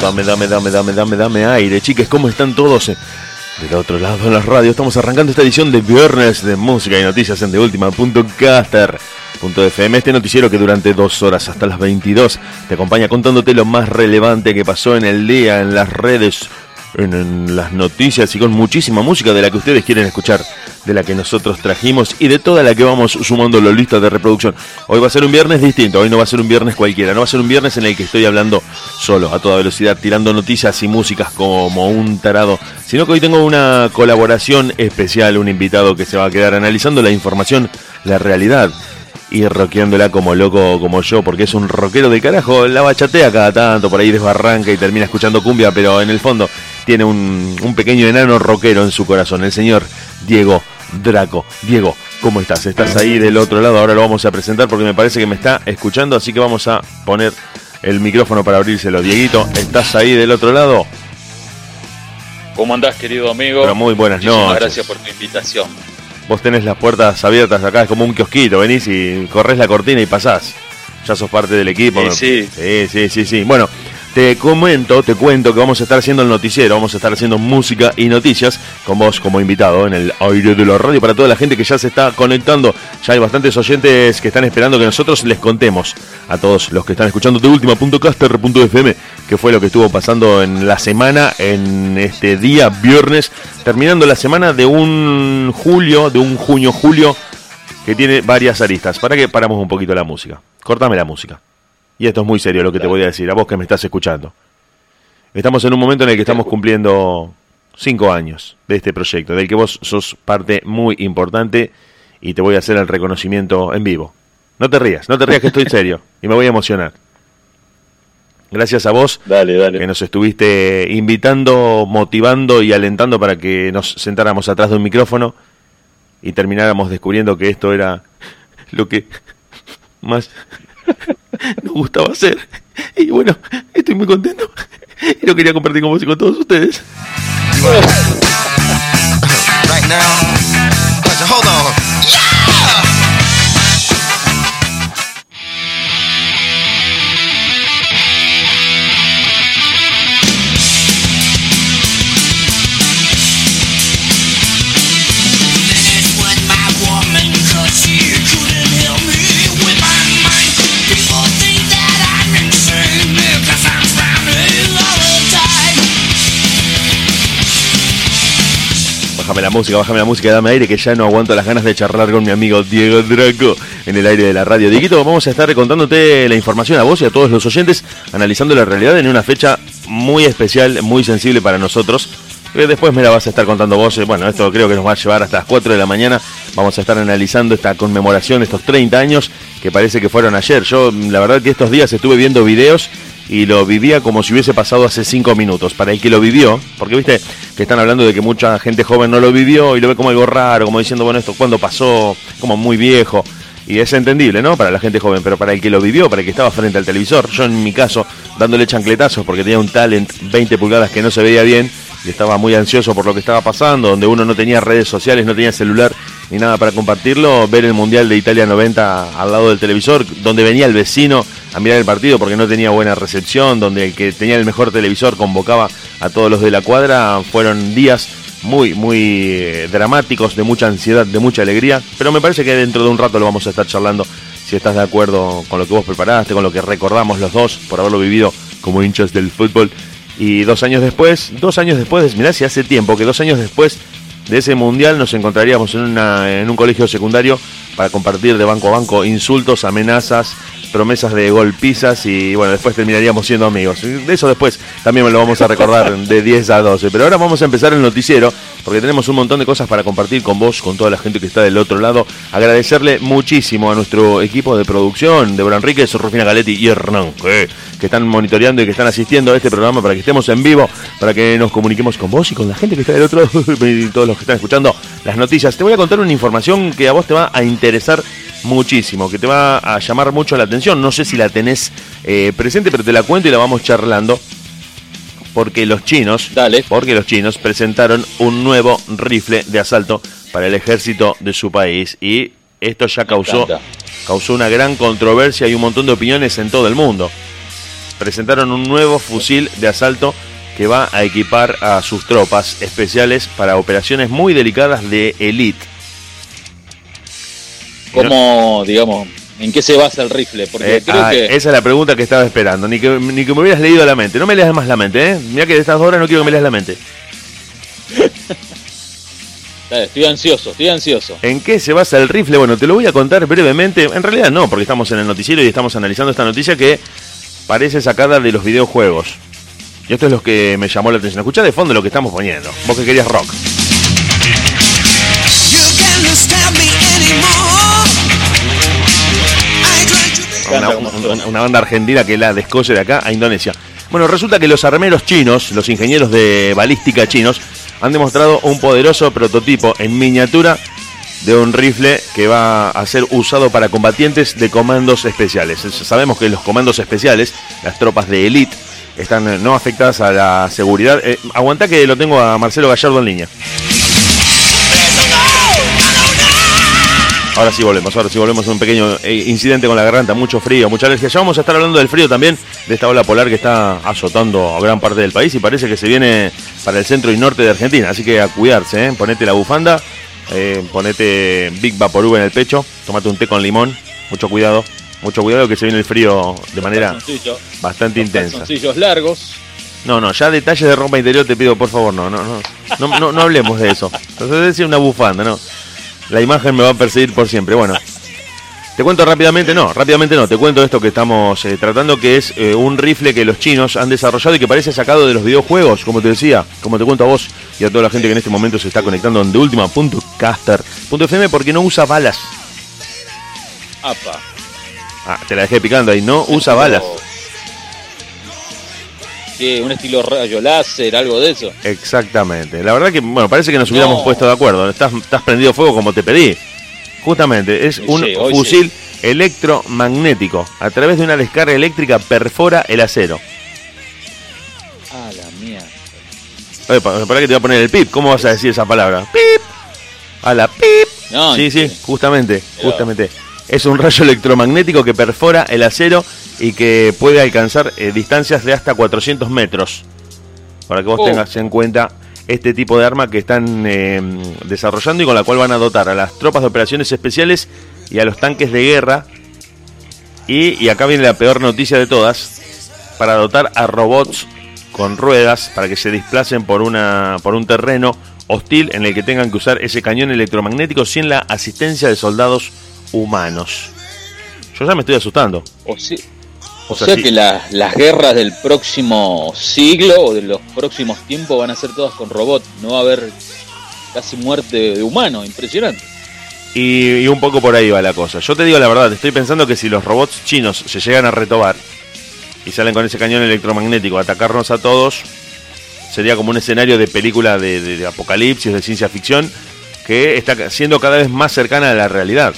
dame, dame, dame, dame, dame, dame aire. Chicas, ¿cómo están todos? Del otro lado de la radio estamos arrancando esta edición de viernes de música y noticias en TheUltima.caster.fm Este noticiero que durante dos horas hasta las 22 te acompaña contándote lo más relevante que pasó en el día en las redes en, las noticias y con muchísima música de la que ustedes quieren escuchar, de la que nosotros trajimos y de toda la que vamos sumando la lista de reproducción. Hoy va a ser un viernes distinto, hoy no va a ser un viernes cualquiera, no va a ser un viernes en el que estoy hablando solo, a toda velocidad, tirando noticias y músicas como un tarado, sino que hoy tengo una colaboración especial, un invitado que se va a quedar analizando la información, la realidad y rockeándola como loco como yo, porque es un rockero de carajo, la bachatea cada tanto, por ahí desbarranca y termina escuchando cumbia, pero en el fondo tiene un, un pequeño enano rockero en su corazón, el señor Diego Draco. Diego, ¿cómo estás? Estás ahí del otro lado, ahora lo vamos a presentar porque me parece que me está escuchando, así que vamos a poner el micrófono para abrírselo. Dieguito, ¿estás ahí del otro lado? ¿Cómo andás, querido amigo? Pero muy buenas noches. Gracias por tu invitación. Vos tenés las puertas abiertas acá, es como un kiosquito, venís y corres la cortina y pasás. Ya sos parte del equipo. Sí, sí, sí, sí, sí. Bueno, te comento, te cuento que vamos a estar haciendo el noticiero, vamos a estar haciendo música y noticias con vos como invitado en el aire de la radio para toda la gente que ya se está conectando. Ya hay bastantes oyentes que están esperando que nosotros les contemos a todos los que están escuchando de última.caster.fm que fue lo que estuvo pasando en la semana, en este día viernes, terminando la semana de un julio, de un junio-julio que tiene varias aristas. ¿Para que paramos un poquito la música? Cortame la música. Y esto es muy serio lo que te voy a decir, a vos que me estás escuchando. Estamos en un momento en el que estamos cumpliendo cinco años de este proyecto, del que vos sos parte muy importante y te voy a hacer el reconocimiento en vivo. No te rías, no te rías que estoy serio y me voy a emocionar. Gracias a vos que nos estuviste invitando, motivando y alentando para que nos sentáramos atrás de un micrófono y termináramos descubriendo que esto era lo que más nos gustaba hacer. Y bueno, estoy muy contento y lo quería compartir con vos y con todos ustedes. Bájame la música, bájame la música, dame aire que ya no aguanto las ganas de charlar con mi amigo Diego Draco en el aire de la radio. Dieguito, vamos a estar contándote la información a vos y a todos los oyentes, analizando la realidad en una fecha muy especial, muy sensible para nosotros. Después me la vas a estar contando vos. Bueno, esto creo que nos va a llevar hasta las 4 de la mañana. Vamos a estar analizando esta conmemoración, estos 30 años que parece que fueron ayer. Yo, la verdad que estos días estuve viendo videos y lo vivía como si hubiese pasado hace cinco minutos. Para el que lo vivió, porque viste que están hablando de que mucha gente joven no lo vivió y lo ve como algo raro, como diciendo, bueno, esto cuando pasó, como muy viejo. Y es entendible, ¿no? Para la gente joven, pero para el que lo vivió, para el que estaba frente al televisor, yo en mi caso, dándole chancletazos porque tenía un talent 20 pulgadas que no se veía bien y estaba muy ansioso por lo que estaba pasando, donde uno no tenía redes sociales, no tenía celular ni nada para compartirlo, ver el Mundial de Italia 90 al lado del televisor, donde venía el vecino a mirar el partido porque no tenía buena recepción, donde el que tenía el mejor televisor convocaba a todos los de la cuadra, fueron días muy, muy eh, dramáticos, de mucha ansiedad, de mucha alegría, pero me parece que dentro de un rato lo vamos a estar charlando, si estás de acuerdo con lo que vos preparaste, con lo que recordamos los dos por haberlo vivido como hinchas del fútbol. Y dos años después, dos años después, mirá si hace tiempo que dos años después de ese mundial nos encontraríamos en, en un colegio secundario para compartir de banco a banco insultos, amenazas, promesas de golpizas y bueno, después terminaríamos siendo amigos. De eso después también lo vamos a recordar de 10 a 12. Pero ahora vamos a empezar el noticiero porque tenemos un montón de cosas para compartir con vos, con toda la gente que está del otro lado. Agradecerle muchísimo a nuestro equipo de producción, Débora Enríquez, Rufina Galetti y Hernán, que, que están monitoreando y que están asistiendo a este programa para que estemos en vivo, para que nos comuniquemos con vos y con la gente que está del otro lado y todos los que están escuchando las noticias. Te voy a contar una información que a vos te va a interesar muchísimo, que te va a llamar mucho la atención. No sé si la tenés eh, presente, pero te la cuento y la vamos charlando. Porque los chinos, Dale. porque los chinos presentaron un nuevo rifle de asalto para el ejército de su país y esto ya causó causó una gran controversia y un montón de opiniones en todo el mundo. presentaron un nuevo fusil de asalto que va a equipar a sus tropas especiales para operaciones muy delicadas de elite. ¿Cómo, digamos, en qué se basa el rifle? Porque Eh, creo ah, que... Esa es la pregunta que estaba esperando. Ni que, ni que me hubieras leído la mente. No me leas más la mente, ¿eh? Mira que de estas dos horas no quiero que me leas la mente. Estoy ansioso, estoy ansioso. ¿En qué se basa el rifle? Bueno, te lo voy a contar brevemente. En realidad no, porque estamos en el noticiero y estamos analizando esta noticia que parece sacada de los videojuegos. Y esto es lo que me llamó la atención. Escuchá de fondo lo que estamos poniendo. Vos que querías rock. You Una, banda argentina que la descoce de acá a Indonesia. Bueno, resulta que los armeros chinos, los ingenieros de balística chinos, han demostrado un poderoso prototipo en miniatura de un rifle que va a ser usado para combatientes de comandos especiales. Es- Sabemos que los comandos especiales, las tropas de élite, están no afectadas a la seguridad. Eh, aguantá que lo tengo a Marcelo Gallardo en línea. Ahora sí volvemos, ahora sí volvemos a un pequeño eh, incidente con la garganta, mucho frío, mucha alergia. Ya vamos a estar hablando del frío también, de esta ola polar que está azotando a gran parte del país y parece que se viene para el centro y norte de Argentina. Así que a cuidarse, ¿eh? ponete la bufanda, eh, ponete Big Vaporub en el pecho, tomate un té con limón, mucho cuidado, mucho cuidado que se viene el frío de manera bastante intensa. calzoncillos largos. No, no, ya detalles de ropa interior te pido por favor, no, no, no, no, no, no hablemos de eso. Entonces decir una bufanda, no. La imagen me va a perseguir por siempre. Bueno, te cuento rápidamente, no, rápidamente no, te cuento esto que estamos eh, tratando, que es eh, un rifle que los chinos han desarrollado y que parece sacado de los videojuegos, como te decía, como te cuento a vos y a toda la gente que en este momento se está conectando en deultima.caster.fm porque no usa balas. Apa. Ah, te la dejé picando ahí, no usa balas. ¿Qué? ¿Un estilo rayo láser, algo de eso? Exactamente. La verdad que, bueno, parece que nos hubiéramos No. puesto de acuerdo. Estás, estás prendido fuego como te pedí. Justamente, es Sí, un fusil electromagnético. A través de una descarga eléctrica perfora el acero. Ah, la mía. Oye, pa- para que te voy a poner el pip. ¿Cómo vas a decir esa palabra? Pip. A la pip. No, sí, sí, sí. justamente, justamente. Es un rayo electromagnético que perfora el acero y que puede alcanzar eh, distancias de hasta 400 metros. Para que vos Oh. tengas en cuenta este tipo de arma que están eh, desarrollando y con la cual van a dotar a las tropas de operaciones especiales y a los tanques de guerra. Y, y acá viene la peor noticia de todas, para dotar a robots con ruedas para que se desplacen por, una, por un terreno hostil en el que tengan que usar ese cañón electromagnético sin la asistencia de soldados humanos. Yo ya me estoy asustando. O, o sea, sea, sí. que la- las guerras del próximo siglo o de los próximos tiempos van a ser todas con robots. No va a haber casi muerte de humano. Impresionante. Y, y un poco por ahí va la cosa. Yo te digo la verdad, estoy pensando que si los robots chinos se llegan a retobar y salen con ese cañón electromagnético a atacarnos a todos, sería como un escenario de película de, de- de apocalipsis, de ciencia ficción, que está siendo cada vez más cercana a la realidad.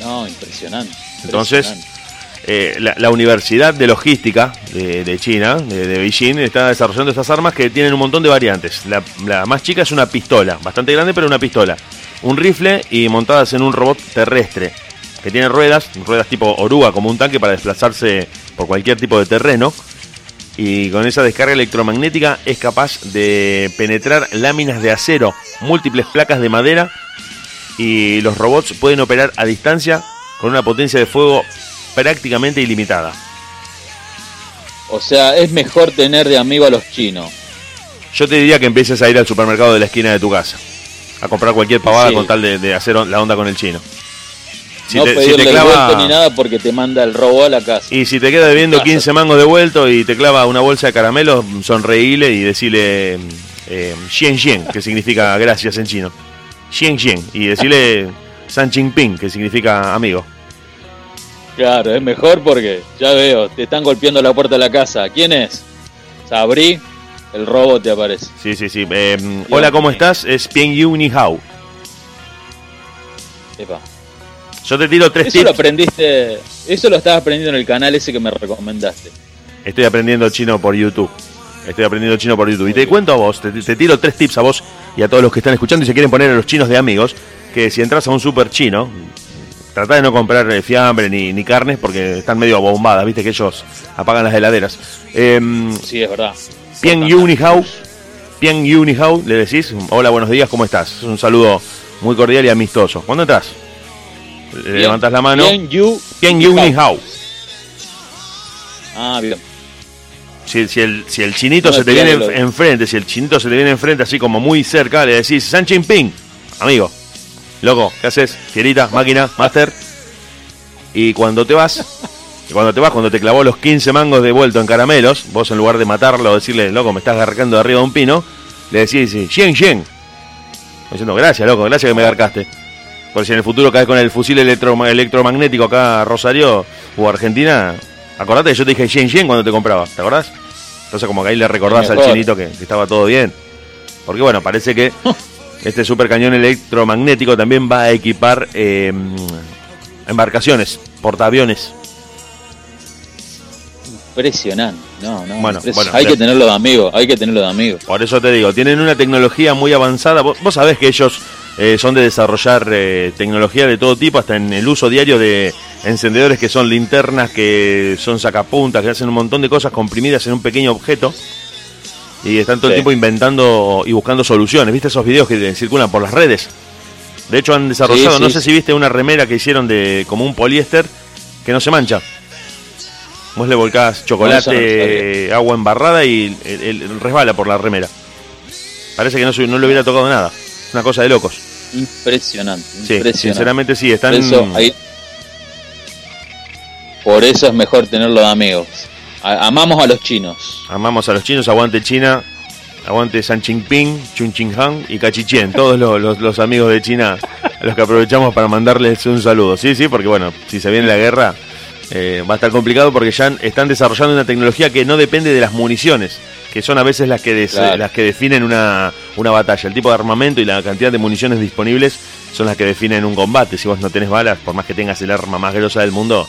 No, impresionante. Entonces, impresionante. Eh, la, la Universidad de Logística de, de China, de, de Beijing, está desarrollando estas armas que tienen un montón de variantes. La, la más chica es una pistola, bastante grande, pero una pistola. Un rifle y montadas en un robot terrestre, que tiene ruedas, ruedas tipo oruga, como un tanque para desplazarse por cualquier tipo de terreno. Y con esa descarga electromagnética es capaz de penetrar láminas de acero, múltiples placas de madera y los robots pueden operar a distancia con una potencia de fuego prácticamente ilimitada. O sea, es mejor tener de amigo a los chinos. Yo te diría que empieces a ir al supermercado de la esquina de tu casa a comprar cualquier pavada Sí. con tal de, de hacer la onda con el chino. Si no te, si pedirle te el clava vuelto ni nada porque te manda el robo a la casa. y si te queda debiendo Casa. 15 mangos de vuelto y te clava una bolsa de caramelos, sonreíle y decirle eh, Xian Xian, que significa gracias en chino. Xian y decirle San Ping, que significa amigo. Claro, es mejor porque ya veo, te están golpeando la puerta de la casa. ¿Quién es? O sea, abrí, el robo te aparece. Sí, sí, sí. Eh, hola, ¿cómo estás? Es Pian Yu Ni Hao. Epa. Yo te tiro tres Eso lo aprendiste, eso lo estabas aprendiendo en el canal ese que me recomendaste. Estoy aprendiendo chino por YouTube. Estoy aprendiendo chino por YouTube. Y te cuento a vos, te, te tiro tres tips a vos y a todos los que están escuchando y se quieren poner a los chinos de amigos, que si entras a un super chino, Tratá de no comprar eh, fiambre ni, ni carnes porque están medio bombadas, viste que ellos apagan las heladeras. Em, Sí, es verdad. Pien Unihau, Pien Unihau, le decís, hola, buenos días, ¿cómo estás? Es un saludo muy cordial y amistoso. ¿Cuándo estás? Le levantas la mano. Bien, you. Pien Unihau. Ah, bien. Si, si el, si el chinito No, se te viene en- enfrente, si el chinito se te viene enfrente así como muy cerca, le decís, San Jinping, amigo, loco, ¿qué haces? Fierita, máquina, master. Y cuando te vas, cuando te vas, cuando te clavó los 15 mangos de vuelto en caramelos, vos en lugar de matarlo o decirle, loco, me estás garcando de arriba de un pino, le decís, yen, yen. Diciendo, gracias, loco, gracias que me garcaste. Por si en el futuro caes con el fusil electro- electromagnético acá a Rosario o Argentina, acordate que yo te dije yen, yen cuando te compraba, ¿te acordás? Entonces como que ahí le recordás al chinito que, que estaba todo bien. Porque bueno, parece que este super cañón electromagnético también va a equipar eh, embarcaciones, portaaviones. Impresionante. No, no. Bueno, bueno, hay que tenerlo de amigo, hay que tenerlo de amigo. Por eso te digo, tienen una tecnología muy avanzada. Vos, vos sabés que ellos eh, son de desarrollar eh, tecnología de todo tipo, hasta en el uso diario de encendedores que son linternas, que son sacapuntas, que hacen un montón de cosas comprimidas en un pequeño objeto. Y están todo el tiempo inventando y buscando soluciones. ¿Viste esos videos que circulan por las redes? De hecho han desarrollado, Sí, no sé si viste una remera que hicieron de como un poliéster que no se mancha. Vos le volcás chocolate, no agua embarrada y el- el- el resbala por la remera. Parece que no, no le hubiera tocado nada. Una cosa de locos. Impresionante, Sí, impresionante. sinceramente sí, están... Por eso, ahí- por eso es mejor tenerlo de amigos. A- amamos a los chinos. Amamos a los chinos, aguante China, aguante San Jinping, Chun Ching Han y Cachichén, todos los, los- los amigos de China a los que aprovechamos para mandarles un saludo. Sí, sí, porque bueno, si se viene la guerra eh, va a estar complicado porque ya están desarrollando una tecnología que no depende de las municiones, que son a veces las que, des- Claro. las que definen una, una batalla. El tipo de armamento y la cantidad de municiones disponibles son las que definen un combate. Si vos no tenés balas, por más que tengas el arma más grosa del mundo,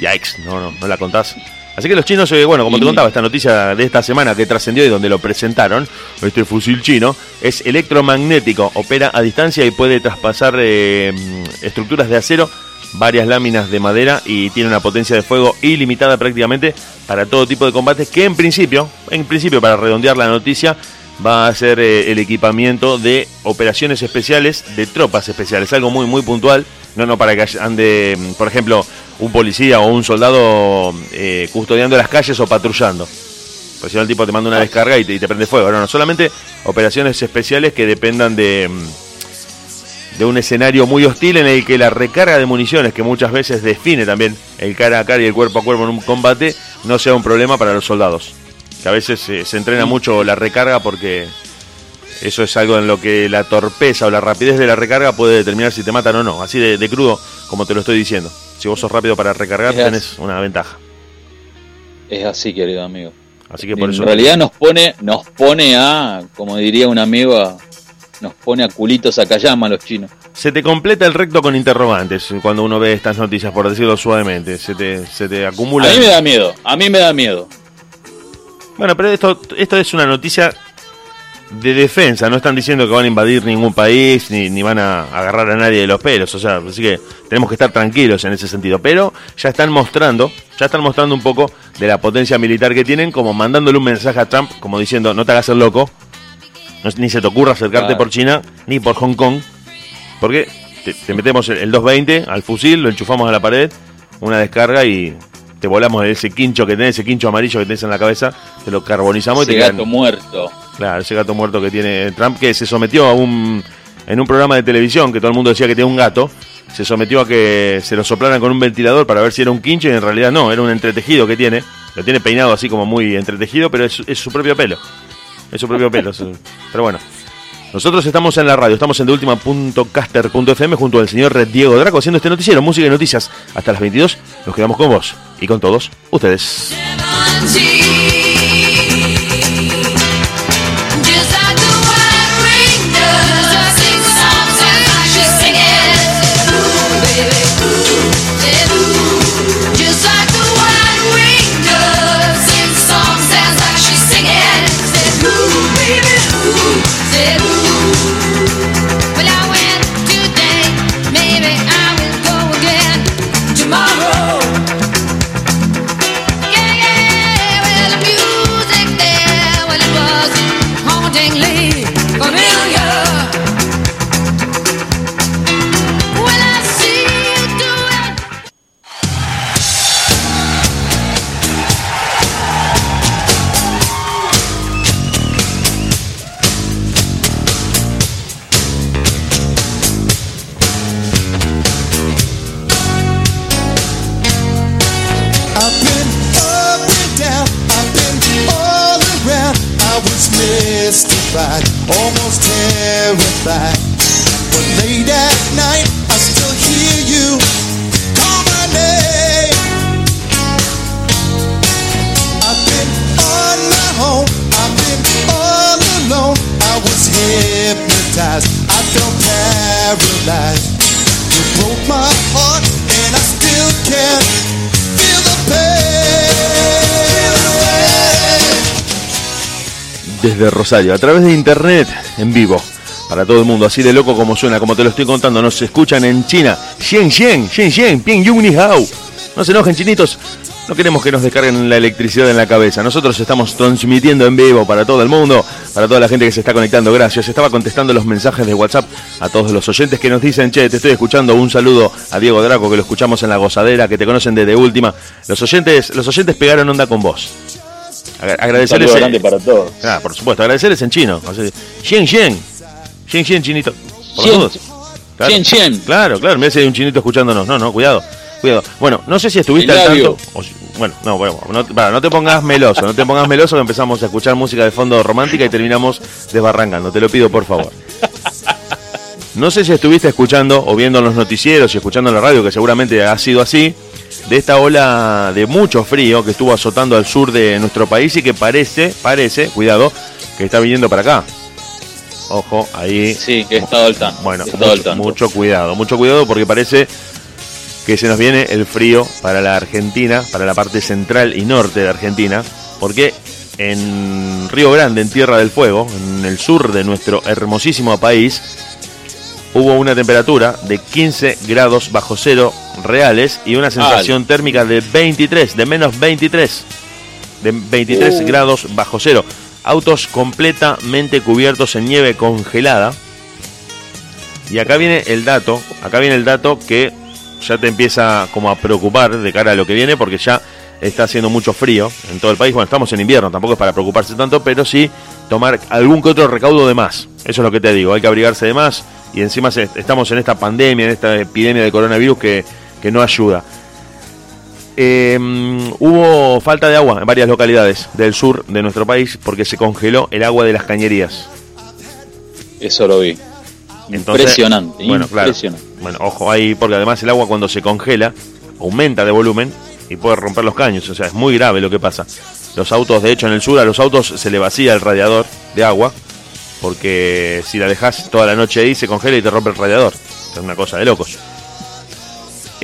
yikes, no, no, no la contás. Así que los chinos, eh, bueno, como te contaba, esta noticia de esta semana que trascendió y donde lo presentaron, este fusil chino, es electromagnético, opera a distancia y puede traspasar eh, estructuras de acero, varias láminas de madera y tiene una potencia de fuego ilimitada prácticamente para todo tipo de combate que en principio, en principio para redondear la noticia, va a ser eh, el equipamiento de operaciones especiales de tropas especiales, algo muy muy puntual, no no para que ande, mm, por ejemplo, un policía o un soldado eh, custodiando las calles o patrullando. Pues si no el tipo te manda una descarga y te, y te prende fuego. No, no, solamente operaciones especiales que dependan de, mm, de un escenario muy hostil en el que la recarga de municiones, que muchas veces define también el cara a cara y el cuerpo a cuerpo en un combate, no sea un problema para los soldados. Que a veces eh, se entrena mucho la recarga porque eso es algo en lo que la torpeza o la rapidez de la recarga puede determinar si te matan o no. Así de, de crudo como te lo estoy diciendo. Si vos sos rápido para recargar, tenés una ventaja. Es así, querido amigo. Así que por en eso. realidad nos pone, nos pone a, como diría un amigo, a- nos pone a culitos a los chinos. Se te completa el recto con interrogantes cuando uno ve estas noticias, por decirlo suavemente. Se te, se te acumula. A mí me da miedo, a mí me da miedo. Bueno, pero esto, esto es una noticia de defensa. No están diciendo que van a invadir ningún país ni, ni van a agarrar a nadie de los pelos. O sea, así que tenemos que estar tranquilos en ese sentido. Pero ya están mostrando, ya están mostrando un poco de la potencia militar que tienen, como mandándole un mensaje a Trump, como diciendo, no te hagas el loco, no- ni se te ocurra acercarte Claro. por China, ni por Hong Kong, porque te, te metemos el, el 220 al fusil, lo enchufamos a la pared, una descarga y te volamos de ese quincho que tenés, ese quincho amarillo que tenés en la cabeza, te lo carbonizamos y Ese te quedan- gato muerto. Claro, ese gato muerto que tiene Trump, que se sometió a un. En un programa de televisión que todo el mundo decía que tenía un gato, se sometió a que se lo soplaran con un ventilador para ver si era un quincho y en realidad no, era un entretejido que tiene. Lo tiene peinado así como muy entretejido, pero es, es su propio pelo. Es su propio pelo. Pero bueno. Nosotros estamos en la radio, estamos en deultima.caster.fm junto al señor Diego Draco haciendo este noticiero, música y noticias. Hasta las 22 nos quedamos con vos y con todos ustedes. Mystified, almost terrified. But late at night, Desde Rosario, a través de internet, en vivo. Para todo el mundo, así de loco como suena, como te lo estoy contando, nos escuchan en China. Xian Xian, Xian Xian, Ping Yu Ni. No se enojen, chinitos. No queremos que nos descarguen la electricidad en la cabeza. Nosotros estamos transmitiendo en vivo para todo el mundo, para toda la gente que se está conectando. Gracias. Estaba contestando los mensajes de WhatsApp a todos los oyentes que nos dicen, che, te estoy escuchando. Un saludo a Diego Draco, que lo escuchamos en la gozadera, que te conocen desde última. Los oyentes, los oyentes pegaron onda con vos. Agra- Un Agradecerles. saludo grande para todos. Ah, por supuesto, agradecerles en chino. Xian Xian. Xian Xian, chinito. Por dudas. Claro. Claro, claro, me hace un chinito escuchándonos. No, no, cuidado. Cuidado. Bueno, no sé si estuviste al tanto. o bueno, no, bueno, no, para, no te pongas meloso, no te pongas meloso que empezamos a escuchar música de fondo romántica y terminamos desbarrancando. Te lo pido, por favor. No sé si estuviste escuchando o viendo los noticieros y escuchando en la radio, que seguramente ha sido así, de esta ola de mucho frío que estuvo azotando al sur de nuestro país y que parece, parece, cuidado, que está viniendo para acá. Ojo, ahí. Sí, que estado al tanto. Bueno, al mucho, tanto. mucho cuidado, mucho cuidado porque parece que se nos viene el frío para la Argentina, para la parte central y norte de Argentina, porque en Río Grande, en Tierra del Fuego, en el sur de nuestro hermosísimo país, hubo una temperatura de 15 grados bajo cero reales y una sensación térmica de 23, de menos 23, de 23 Uh. grados bajo cero. Autos completamente cubiertos en nieve congelada. Y acá viene el dato, acá viene el dato que ya te empieza como a preocupar de cara a lo que viene porque ya está haciendo mucho frío en todo el país. Bueno, estamos en invierno, tampoco es para preocuparse tanto, pero sí tomar algún que otro recaudo de más. Eso es lo que te digo, hay que abrigarse de más y encima estamos en esta pandemia, en esta epidemia de coronavirus que, que no ayuda. Eh, hubo falta de agua en varias localidades del sur de nuestro país porque se congeló el agua de las cañerías. Eso lo vi. Entonces, impresionante, Bueno, claro. impresionante. Bueno, ojo ahí, porque además el agua cuando se congela aumenta de volumen y puede romper los caños. O sea, es muy grave lo que pasa. Los autos, de hecho, en el sur a los autos se le vacía el radiador de agua porque si la dejas toda la noche ahí se congela y te rompe el radiador. Es una cosa de locos.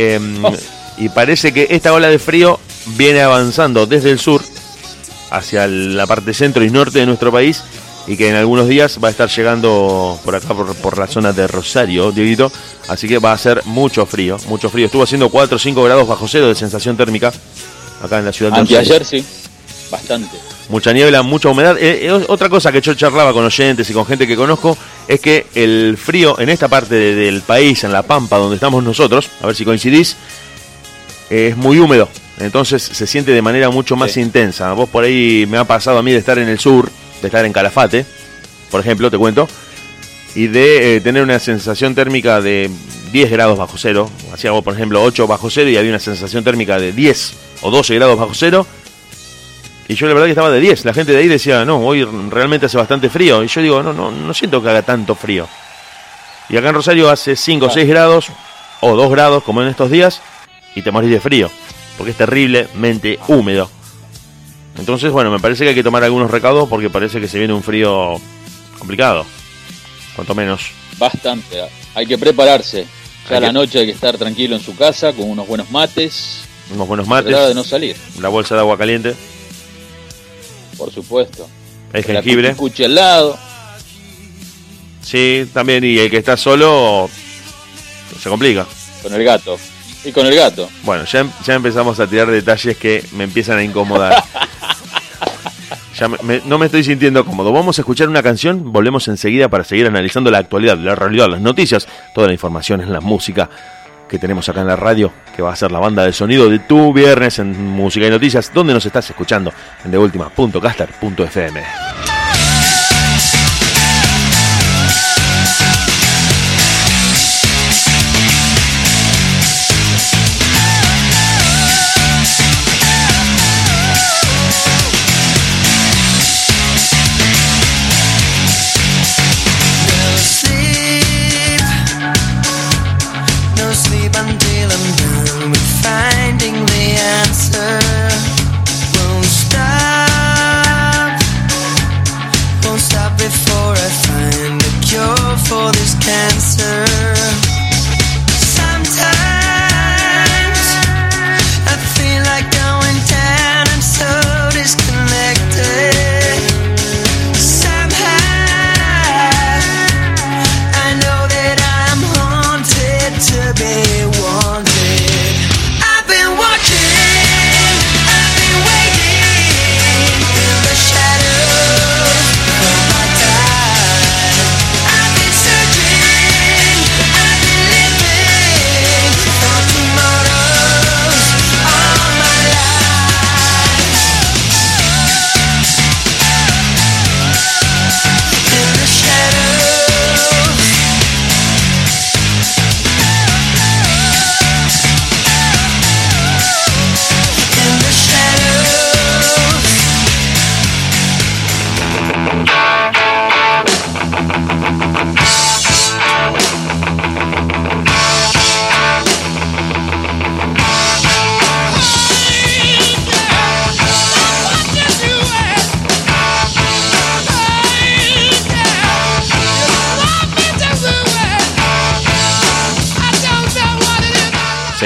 Em, Oh. Y parece que esta ola de frío viene avanzando desde el sur hacia la parte centro y norte de nuestro país y que en algunos días va a estar llegando por acá, por, por la zona de Rosario, Dieguito. Así que va a ser mucho frío, mucho frío. Estuvo haciendo 4 o 5 grados bajo cero de sensación térmica acá en la ciudad de. Anteayer sí, bastante. Mucha niebla, mucha humedad. Eh, eh, otra cosa que yo charlaba con oyentes y con gente que conozco es que el frío en esta parte de- del país, en La Pampa, donde estamos nosotros, a ver si coincidís, eh, es muy húmedo. Entonces se siente de manera mucho más Sí. intensa. Vos por ahí me ha pasado a mí de estar en el sur, de estar en Calafate, por ejemplo, te cuento, y de tener una sensación térmica de 10 grados bajo cero. Hacíamos, por ejemplo, 8 bajo cero y había una sensación térmica de 10 o 12 grados bajo cero. Y yo la verdad que estaba de 10. La gente de ahí decía, no, hoy realmente hace bastante frío. Y yo digo, no, no, no siento que haga tanto frío. Y acá en Rosario hace 5 o 6 grados, o 2 grados como en estos días, y te morís de frío. Porque es terriblemente húmedo. Entonces, bueno, me parece que hay que tomar algunos recaudos porque parece que se viene un frío complicado. Cuanto menos. Bastante. Hay que prepararse. Ya Hay la que- noche hay que estar tranquilo en su casa con unos buenos mates. Unos buenos Tratar de mates, no salir, la bolsa de agua caliente, por supuesto. el la jengibre. cuchicuchi al lado. Sí, también. Y el que está solo se complica. Con el gato. Y con el gato. Bueno, ya, ya empezamos a tirar detalles que me empiezan a incomodar. Ya me- me- no me estoy sintiendo cómodo. Vamos a escuchar una canción, volvemos enseguida para seguir analizando la actualidad, la realidad, las noticias, toda la información en la música que tenemos acá en la radio, que va a ser la banda de sonido de tu viernes en Música y Noticias, donde nos estás escuchando en deultima.caster.fm.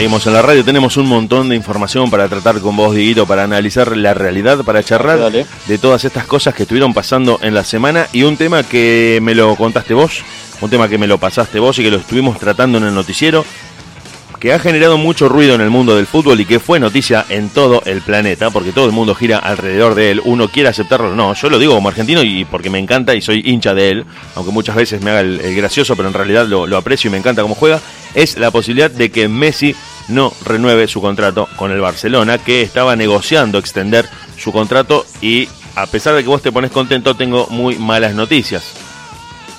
Seguimos en la radio, tenemos un montón de información para tratar con vos, Dieguito, para analizar la realidad, para charlar Dale. de todas estas cosas que estuvieron pasando en la semana y un tema que me lo contaste vos, un tema que me lo pasaste vos y que lo estuvimos tratando en el noticiero, que ha generado mucho ruido en el mundo del fútbol y que fue noticia en todo el planeta, porque todo el mundo gira alrededor de él, uno quiere aceptarlo no, yo lo digo como argentino y porque me encanta y soy hincha de él, aunque muchas veces me haga el, gracioso, pero en realidad lo, lo aprecio y me encanta cómo juega, es la posibilidad de que Messi no renueve su contrato con el Barcelona, que estaba negociando extender su contrato y a pesar de que vos te pones contento, tengo muy malas noticias.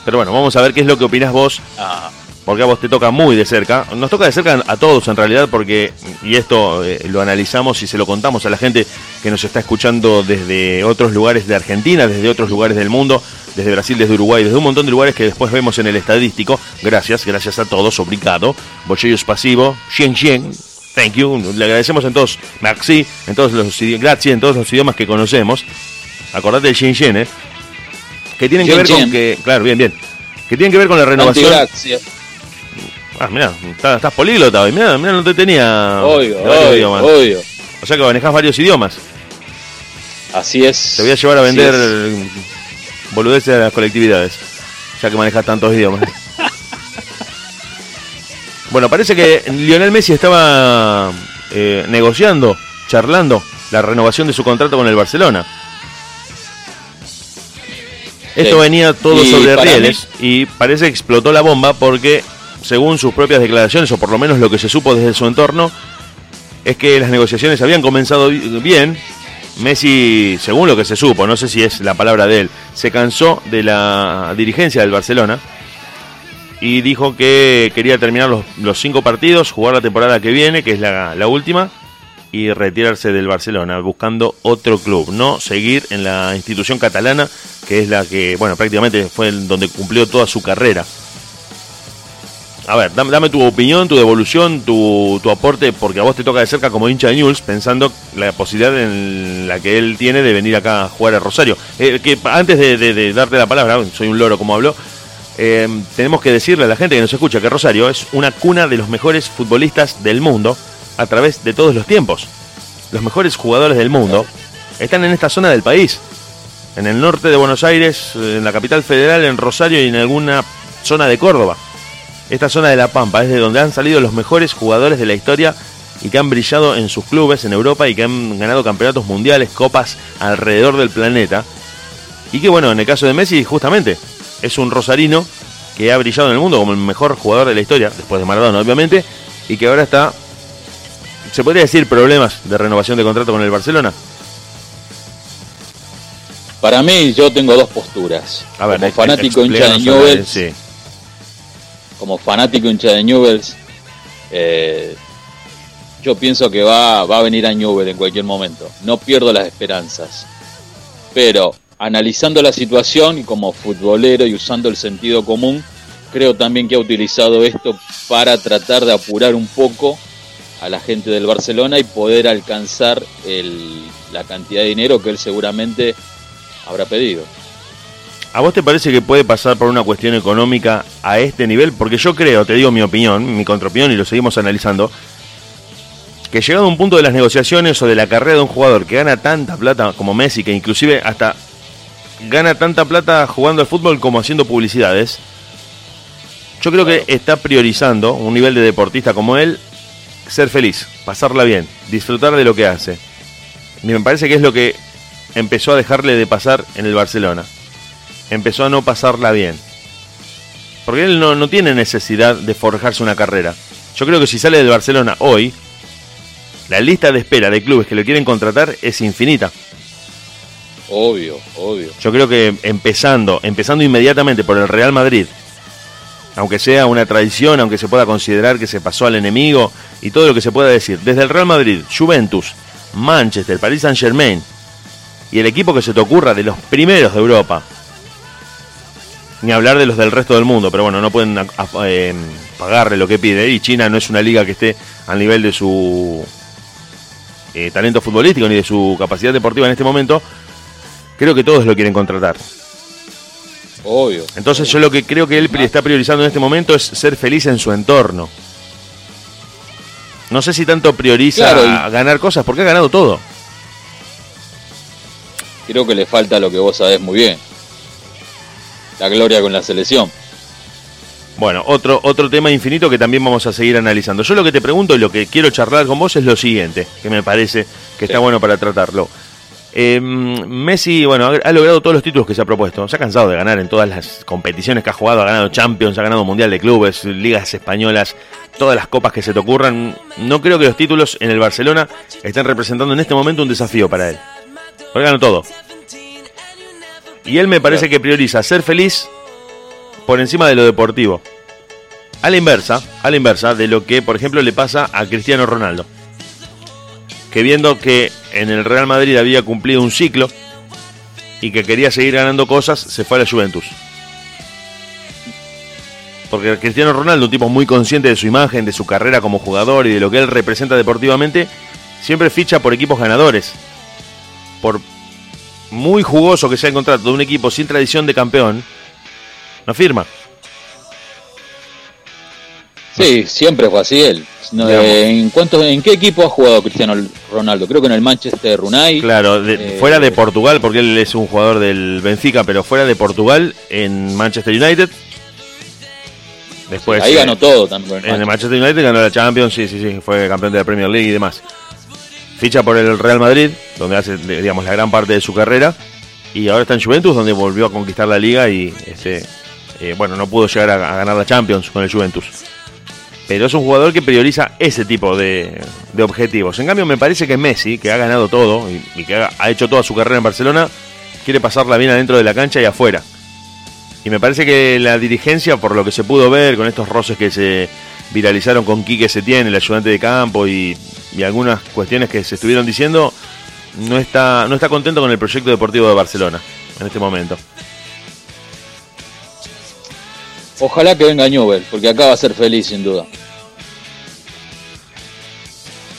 Pero bueno, vamos a ver qué es lo que opinás vos. Ah, porque a vos te toca muy de cerca. Nos toca de cerca a todos en realidad, porque, y esto eh, lo analizamos y se lo contamos a la gente que nos está escuchando desde otros lugares de Argentina, desde otros lugares del mundo, desde Brasil, desde Uruguay, desde un montón de lugares que después vemos en el estadístico. Gracias, gracias a todos, obrigado. Bolsillos pasivo, Xien Xien, thank you. Le agradecemos en todos, merci, en todos los idiomas, gracias, en todos los idiomas que conocemos. Acordate del Xien Xien, ¿eh? Que tienen que Xien ver con que, claro, bien, bien. Que tienen que ver con la renovación. antigracia. Ah, mirá, estás, estás políglota hoy. Mirá, mirá, no te tenía. Obvio, obvio, obvio. O sea que manejás varios idiomas. Así es. Te voy a llevar a vender es. boludeces a las colectividades. Ya que manejas tantos idiomas. bueno, parece que Lionel Messi estaba eh, negociando, charlando la renovación de su contrato con el Barcelona. Esto Sí. venía todo Y sobre rieles y parece que explotó la bomba porque, según sus propias declaraciones, o por lo menos lo que se supo desde su entorno, es que las negociaciones habían comenzado bi- bien. Messi, según lo que se supo, no sé si es la palabra de él, se cansó de la dirigencia del Barcelona y dijo que quería terminar los, cinco partidos, jugar la temporada que viene, que es la, la última, y retirarse del Barcelona, buscando otro club, no seguir en la institución catalana, que es la que, bueno, prácticamente fue donde cumplió toda su carrera. A ver, dame, tu opinión, tu devolución, tu, tu aporte, porque a vos te toca de cerca como hincha de News, pensando la posibilidad en la que él tiene de venir acá a jugar a Rosario. Eh, que antes de darte la palabra, soy un loro como habló, eh, tenemos que decirle a la gente que nos escucha que Rosario es una cuna de los mejores futbolistas del mundo a través de todos los tiempos. Los mejores jugadores del mundo están en esta zona del país. En el norte de Buenos Aires, en la capital federal, en Rosario y en alguna zona de Córdoba. Esta zona de La Pampa es de donde han salido los mejores jugadores de la historia y que han brillado en sus clubes en Europa y que han ganado campeonatos mundiales, copas alrededor del planeta. Y que bueno, en el caso de Messi, justamente, es un rosarino que ha brillado en el mundo como el mejor jugador de la historia, después de Maradona obviamente, y que ahora está, se podría decir, problemas de renovación de contrato con el Barcelona. Para mí, yo tengo dos posturas. A ver, como fanático hincha de Newell's, sí. Como fanático hincha de Newell's, eh, yo pienso que va, va a venir a Newell en cualquier momento. No pierdo las esperanzas. Pero analizando la situación y como futbolero y usando el sentido común, creo también que ha utilizado esto para tratar de apurar un poco a la gente del Barcelona y poder alcanzar el- la cantidad de dinero que él seguramente habrá pedido. ¿A vos te parece que puede pasar por una cuestión económica a este nivel? Porque yo creo, te digo mi opinión, mi contraopinión y lo seguimos analizando, que llegado a un punto de las negociaciones o de la carrera de un jugador que gana tanta plata como Messi, que inclusive hasta gana tanta plata jugando al fútbol como haciendo publicidades, yo creo que está priorizando un nivel de deportista como él ser feliz, pasarla bien, disfrutar de lo que hace. Y me parece que es lo que empezó a dejarle de pasar en el Barcelona. Empezó a no pasarla bien. Porque él no, no tiene necesidad de forjarse una carrera. Yo creo que si sale del Barcelona hoy, la lista de espera de clubes que lo quieren contratar es infinita. Obvio, obvio. Yo creo que empezando, empezando inmediatamente por el Real Madrid, aunque sea una traición, aunque se pueda considerar que se pasó al enemigo y todo lo que se pueda decir, desde el Real Madrid, Juventus, Manchester, Paris Saint Germain y el equipo que se te ocurra de los primeros de Europa, ni hablar de los del resto del mundo, pero bueno, no pueden a- a- eh, pagarle lo que pide y China no es una liga que esté al nivel de su eh, talento futbolístico ni de su capacidad deportiva en este momento, creo que todos lo quieren contratar. Obvio. Entonces yo lo que creo que él está priorizando en este momento es ser feliz en su entorno. No sé si tanto prioriza Claro, y- ganar cosas, porque ha ganado todo. Creo que le falta lo que vos sabés muy bien. La gloria con la selección. Bueno, otro, otro tema infinito que también vamos a seguir analizando. Yo lo que te pregunto y lo que quiero charlar con vos es lo siguiente, que me parece que está Sí. bueno para tratarlo. Eh, Messi, bueno, ha, ha logrado todos los títulos que se ha propuesto. Se ha cansado de ganar en todas las competiciones que ha jugado. Ha ganado Champions, ha ganado Mundial de Clubes, ligas españolas, todas las copas que se te ocurran. No creo que los títulos en el Barcelona estén representando en este momento un desafío para él. Porque ganó todo. Y él me parece que prioriza ser feliz por encima de lo deportivo. A la inversa, a la inversa de lo que, por ejemplo, le pasa a Cristiano Ronaldo. Que viendo que en el Real Madrid había cumplido un ciclo y que quería seguir ganando cosas, se fue a la Juventus. Porque Cristiano Ronaldo, un tipo muy consciente de su imagen, de su carrera como jugador y de lo que él representa deportivamente, siempre ficha por equipos ganadores. Por muy jugoso que sea el contrato de un equipo sin tradición de campeón, no firma. Sí, siempre fue así él. No, eh, ¿en, cuántos, ¿En qué equipo ha jugado Cristiano Ronaldo? Creo que en el Manchester United. Claro, de- Eh, fuera de Portugal, porque él es un jugador del Benfica, pero fuera de Portugal, en Manchester United. Después, ahí eh, ganó todo también. En el. Manchester United ganó la Champions, sí, sí, sí, fue campeón de la Premier League y demás. Ficha por el Real Madrid, donde hace, digamos, la gran parte de su carrera. Y ahora está en Juventus, donde volvió a conquistar la liga y, este, eh, bueno, no pudo llegar a, ganar la Champions con el Juventus. Pero es un jugador que prioriza ese tipo de, objetivos. En cambio, me parece que Messi, que ha ganado todo y, y que ha, ha hecho toda su carrera en Barcelona, quiere pasarla bien adentro de la cancha y afuera. Y me parece que la dirigencia, por lo que se pudo ver con estos roces que se viralizaron con Quique Setién, el ayudante de campo, y, y algunas cuestiones que se estuvieron diciendo, no está, no está contento con el proyecto deportivo de Barcelona en este momento. Ojalá que venga Newell, porque acá va a ser feliz sin duda.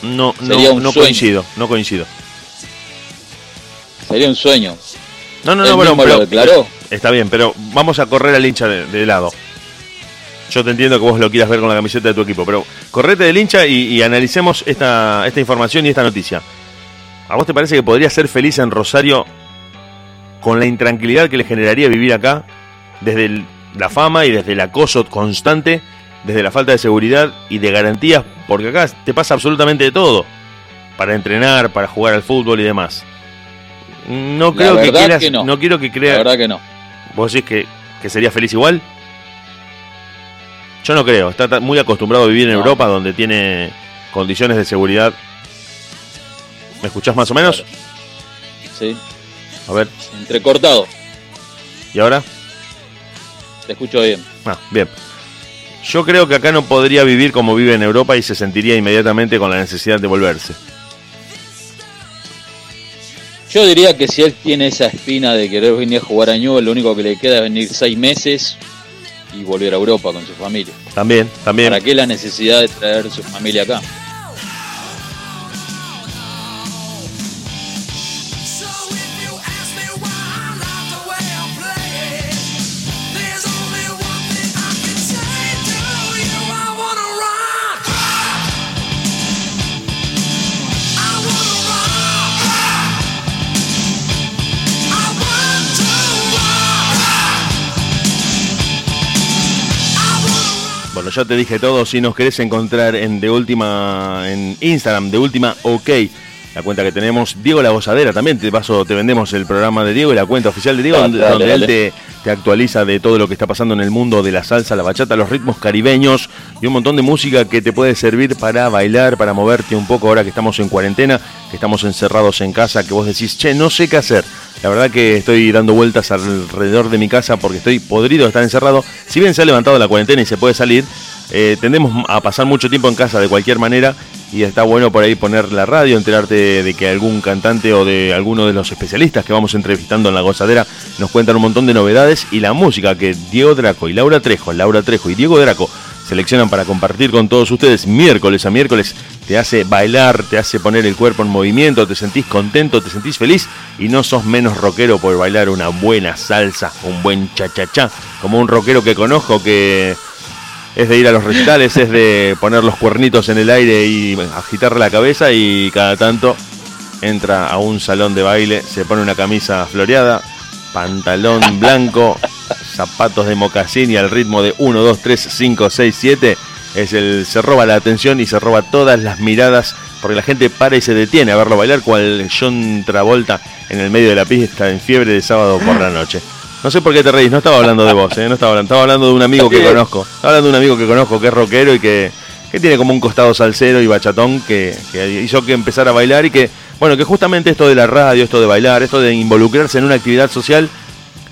No, Sería no, un no coincido, no coincido. Sería un sueño. No, no, no, bueno, pero lo declaró. está bien, pero vamos a correr al hincha de, de lado. Yo te entiendo que vos lo quieras ver con la camiseta de tu equipo, pero correte del hincha y, y analicemos esta, esta información y esta noticia. ¿A vos te parece que podría ser feliz en Rosario con la intranquilidad que le generaría vivir acá, desde el- la fama y desde el acoso constante, desde la falta de seguridad y de garantías, porque acá te pasa absolutamente de todo, para entrenar, para jugar al fútbol y demás. No La creo que quieras, que no. quiero que La crea, verdad que no. ¿Vos decís que, que sería feliz igual? Yo no creo. Está muy acostumbrado a vivir en No. Europa donde tiene condiciones de seguridad. ¿Me escuchás más o menos? Sí. A ver, Entrecortado. ¿y ahora? Te escucho bien. Ah, bien. Yo creo que acá no podría vivir como vive en Europa y se sentiría inmediatamente con la necesidad de volverse. Yo diría que si él tiene esa espina de querer venir a jugar a Newell, lo único que le queda es venir seis meses y volver a Europa con su familia. También, también. ¿Para qué la necesidad de traer su familia acá? Bueno, ya te dije todo. Si nos querés encontrar en de última en Instagram, de última OK, la cuenta que tenemos, Diego La Gozadera también. Te paso, te vendemos el programa de Diego y la cuenta oficial de Diego, donde, dale, él dale. te, te actualiza de todo lo que está pasando en el mundo de la salsa, la bachata, los ritmos caribeños y un montón de música que te puede servir para bailar, para moverte un poco ahora que estamos en cuarentena, que estamos encerrados en casa, que vos decís, che, no sé qué hacer. La verdad que estoy dando vueltas alrededor de mi casa porque estoy podrido de estar encerrado. Si bien se ha levantado la cuarentena y se puede salir, eh, tendemos a pasar mucho tiempo en casa de cualquier manera y está bueno por ahí poner la radio, enterarte de que algún cantante o de alguno de los especialistas que vamos entrevistando en la gozadera nos cuentan un montón de novedades y la música que Diego Draco y Laura Trejo, Laura Trejo y Diego Draco seleccionan para compartir con todos ustedes miércoles a miércoles. Te hace bailar, te hace poner el cuerpo en movimiento, te sentís contento, te sentís feliz y no sos menos rockero por bailar una buena salsa, un buen cha-cha-cha, como un rockero que conozco que es de ir a los recitales, es de poner los cuernitos en el aire y agitar la cabeza y cada tanto entra a un salón de baile, se pone una camisa floreada, pantalón blanco, zapatos de mocasín y al ritmo de 1, 2, 3, 5, 6, 7, es el, se roba la atención y se roba todas las miradas porque la gente para y se detiene a verlo bailar cual John Travolta en el medio de la pista en fiebre de sábado por la noche. No sé por qué te reís, no estaba hablando de vos, ¿eh? no estaba hablando, estaba hablando de un amigo que conozco. Estaba hablando de un amigo que conozco que es rockero y que, que tiene como un costado salsero y bachatón que, que hizo que empezara a bailar y que, bueno, que justamente esto de la radio, esto de bailar, esto de involucrarse en una actividad social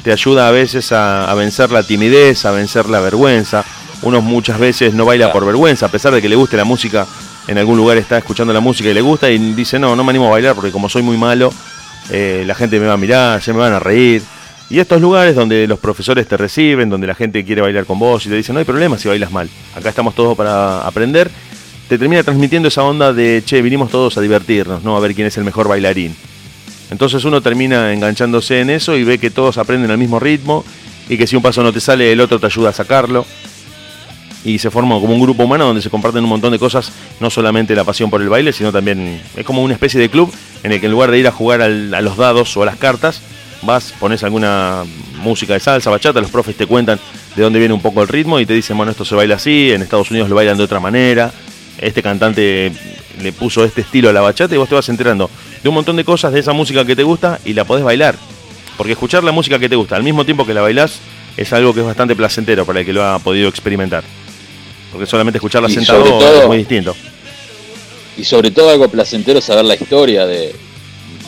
te ayuda a veces a, vencer la timidez, a vencer la vergüenza. Uno muchas veces no baila por vergüenza, a pesar de que le guste la música, en algún lugar está escuchando la música y le gusta y dice, no, no me animo a bailar porque como soy muy malo, eh, la gente me va a mirar, se me van a reír. Y estos lugares donde los profesores te reciben, donde la gente quiere bailar con vos y te dicen, no hay problema si bailas mal, acá estamos todos para aprender, te termina transmitiendo esa onda de, che, vinimos todos a divertirnos, no a ver quién es el mejor bailarín. Entonces uno termina enganchándose en eso y ve que todos aprenden al mismo ritmo y que si un paso no te sale, el otro te ayuda a sacarlo. Y se forma como un grupo humano donde se comparten un montón de cosas, no solamente la pasión por el baile, sino también es como una especie de club en el que en lugar de ir a jugar a los dados o a las cartas, vas, pones alguna música de salsa, bachata, los profes te cuentan de dónde viene un poco el ritmo y te dicen, bueno, esto se baila así, en Estados Unidos lo bailan de otra manera, este cantante le puso este estilo a la bachata y vos te vas enterando de un montón de cosas de esa música que te gusta y la podés bailar. Porque escuchar la música que te gusta al mismo tiempo que la bailás es algo que es bastante placentero para el que lo ha podido experimentar. Porque solamente escucharla Y sentado todo- es muy distinto. Y sobre todo algo placentero saber la historia de,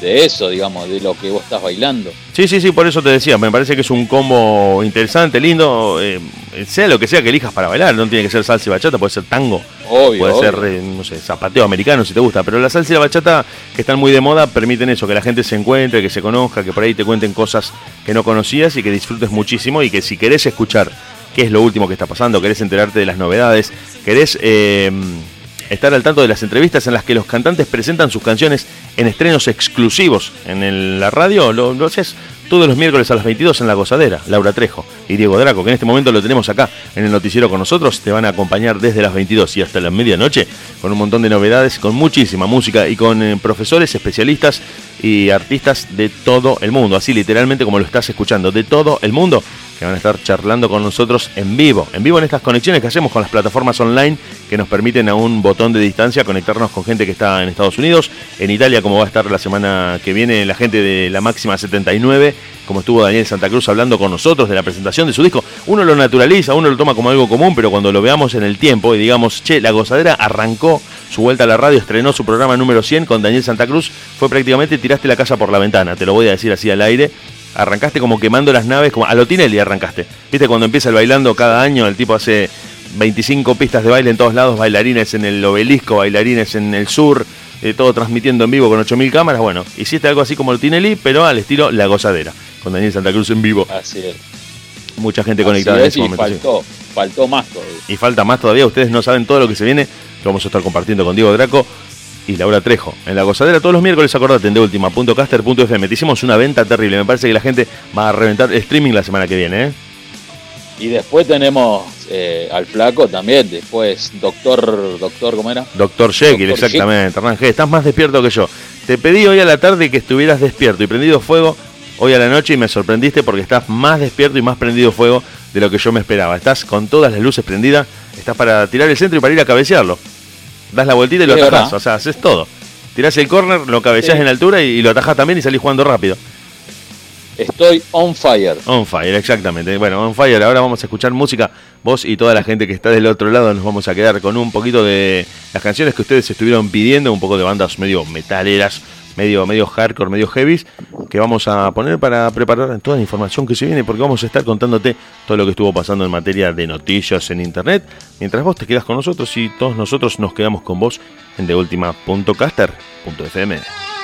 de eso, digamos, de lo que vos estás bailando. Sí, sí, sí, por eso te decía, me parece que es un combo interesante, lindo, eh, sea lo que sea que elijas para bailar, no tiene que ser salsa y bachata, puede ser tango, Obvio. puede obvio. ser, eh, no sé, zapateo americano si te gusta, pero la salsa y la bachata que están muy de moda permiten eso, que la gente se encuentre, que se conozca, que por ahí te cuenten cosas que no conocías y que disfrutes muchísimo y que si querés escuchar qué es lo último que está pasando, querés enterarte de las novedades, querés eh, estar al tanto de las entrevistas en las que los cantantes presentan sus canciones en estrenos exclusivos en la radio, lo, lo haces todos los miércoles a las 22 en La Gozadera, Laura Trejo y Diego Draco, que en este momento lo tenemos acá en el noticiero con nosotros, te van a acompañar desde las 22 y hasta la medianoche con un montón de novedades, con muchísima música y con eh, profesores, especialistas y artistas de todo el mundo, así literalmente como lo estás escuchando, de todo el mundo, que van a estar charlando con nosotros en vivo, en vivo en estas conexiones que hacemos con las plataformas online que nos permiten a un botón de distancia conectarnos con gente que está en Estados Unidos, en Italia como va a estar la semana que viene la gente de la máxima 79, como estuvo Daniel Santa Cruz hablando con nosotros de la presentación de su disco, uno lo naturaliza, uno lo toma como algo común, pero cuando lo veamos en el tiempo y digamos, che, la gozadera arrancó su vuelta a la radio, estrenó su programa número 100 con Daniel Santa Cruz, fue prácticamente tiraste la casa por la ventana, te lo voy a decir así al aire, arrancaste como quemando las naves, como a lo Tinelli arrancaste. Viste cuando empieza el bailando cada año, el tipo hace 25 pistas de baile en todos lados, bailarines en el obelisco, bailarines en el sur, eh, todo transmitiendo en vivo con 8000 cámaras. Bueno, hiciste algo así como el Tinelli, pero al estilo La Gozadera, con Daniel Santa Cruz en vivo. Así es. Mucha gente Así conectada en es, ese y momento. sí. faltó, faltó más todavía. Y falta más todavía, ustedes no saben todo lo que se viene, que vamos a estar compartiendo con Diego Draco y Laura Trejo. En la gozadera todos los miércoles, acordate, en deultima.caster.fm. Te hicimos una venta terrible, me parece que la gente va a reventar streaming la semana que viene, ¿eh? Y después tenemos eh, al flaco también, después doctor, doctor, ¿cómo era? Doctor Jekyll, exactamente, Hernán G. Estás más despierto que yo. Te pedí hoy a la tarde que estuvieras despierto y prendido fuego hoy a la noche y me sorprendiste porque estás más despierto y más prendido fuego de lo que yo me esperaba. Estás con todas las luces prendidas, estás para tirar el centro y para ir a cabecearlo. Das la vueltita y lo atajás, o sea, haces todo. Tirás el corner, lo cabeceás Sí. en altura y, y lo atajás también y salís jugando rápido. Estoy on fire. On Fire, exactamente. Bueno, On Fire, ahora vamos a escuchar música. Vos y toda la gente que está del otro lado nos vamos a quedar con un poquito de las canciones que ustedes estuvieron pidiendo, un poco de bandas medio metaleras, medio, medio hardcore, medio heavies, que vamos a poner para preparar toda la información que se viene, porque vamos a estar contándote todo lo que estuvo pasando en materia de noticias en internet, mientras vos te quedas con nosotros y todos nosotros nos quedamos con vos en deultima.caster.fm.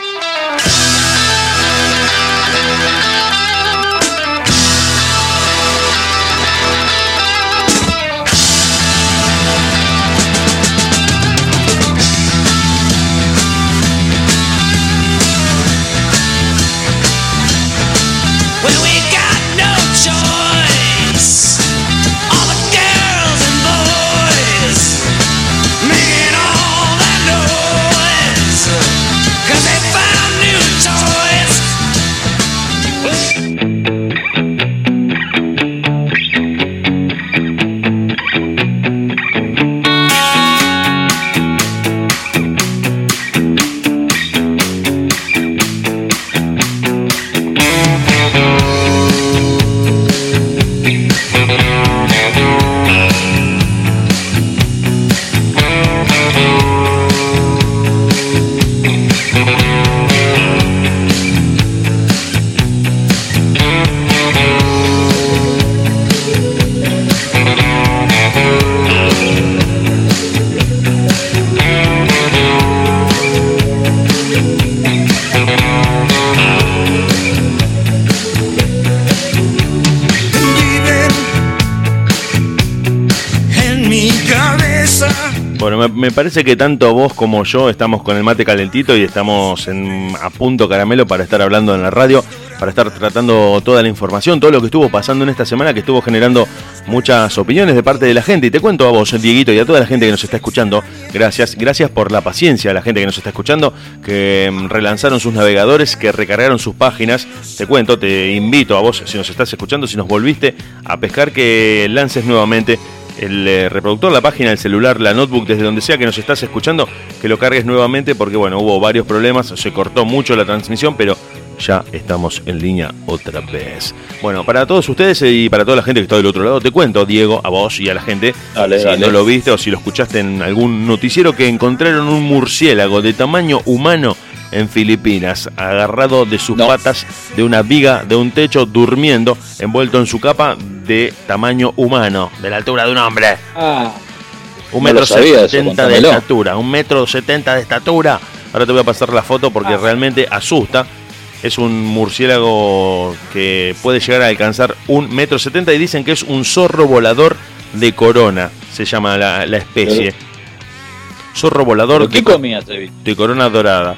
parece que tanto vos como yo estamos con el mate calentito y estamos en, a punto caramelo para estar hablando en la radio, para estar tratando toda la información, todo lo que estuvo pasando en esta semana, que estuvo generando muchas opiniones de parte de la gente. Y te cuento a vos, Dieguito, y a toda la gente que nos está escuchando, gracias, gracias por la paciencia a la gente que nos está escuchando, que mm, relanzaron sus navegadores, que recargaron sus páginas. Te cuento, te invito a vos, si nos estás escuchando, si nos volviste a pescar, que lances nuevamente el eh, reproductor, la página, el celular, la notebook, desde donde sea que nos estás escuchando, que lo cargues nuevamente porque bueno, hubo varios problemas, se cortó mucho la transmisión, pero ya estamos en línea otra vez. Bueno, para todos ustedes y para toda la gente que está del otro lado, te cuento, Diego, a vos y a la gente, Dale, si dale. no lo viste o si lo escuchaste en algún noticiero, que encontraron un murciélago de tamaño humano en Filipinas, agarrado de sus No. patas de una viga de un techo, durmiendo, envuelto en su capa de tamaño humano, de la altura de un hombre. Ah, Un No metro lo sabía setenta de estatura, un metro setenta de estatura. Ahora te voy a pasar la foto porque realmente asusta. Es un murciélago que puede llegar a alcanzar un metro setenta y dicen que es un zorro volador de corona, se llama la, la especie. Zorro volador ¿pero de, ¿Qué co- comías, Evi? de corona dorada.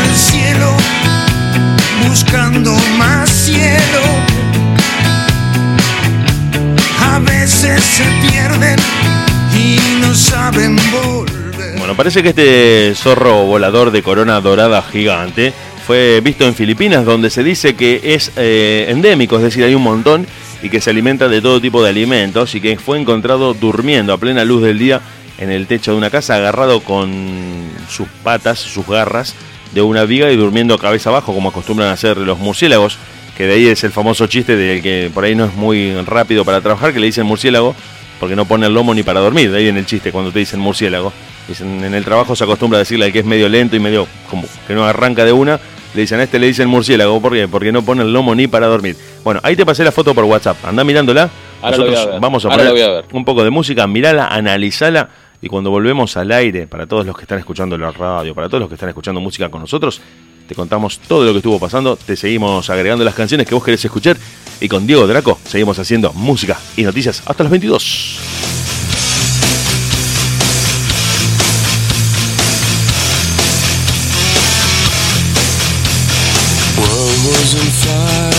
Al cielo buscando más cielo. A veces se pierden y no saben volver. Bueno, parece que este zorro volador de corona dorada gigante fue visto en Filipinas, donde se dice que es eh, endémico, es decir, hay un montón y que se alimenta de todo tipo de alimentos y que fue encontrado durmiendo a plena luz del día en el techo de una casa, agarrado con sus patas, sus garras de una viga y durmiendo cabeza abajo, como acostumbran a hacer los murciélagos, que de ahí es el famoso chiste del que por ahí no es muy rápido para trabajar, que le dicen murciélago porque no pone el lomo ni para dormir. De ahí viene el chiste cuando te dicen murciélago. En el trabajo se acostumbra a decirle al que es medio lento y medio como que no arranca de una. Le dicen a este le dicen murciélago. ¿Por qué? Porque no pone el lomo ni para dormir. Bueno, ahí te pasé la foto por WhatsApp. Anda mirándola. Ahora lo voy a ver. vamos a Ahora poner lo voy a ver. un poco de música. Mirala, analizala. Y cuando volvemos al aire, para todos los que están escuchando la radio, para todos los que están escuchando música con nosotros, te contamos todo lo que estuvo pasando. Te seguimos agregando las canciones que vos querés escuchar. Y con Diego Draco seguimos haciendo música y noticias hasta las 22. Was on fire,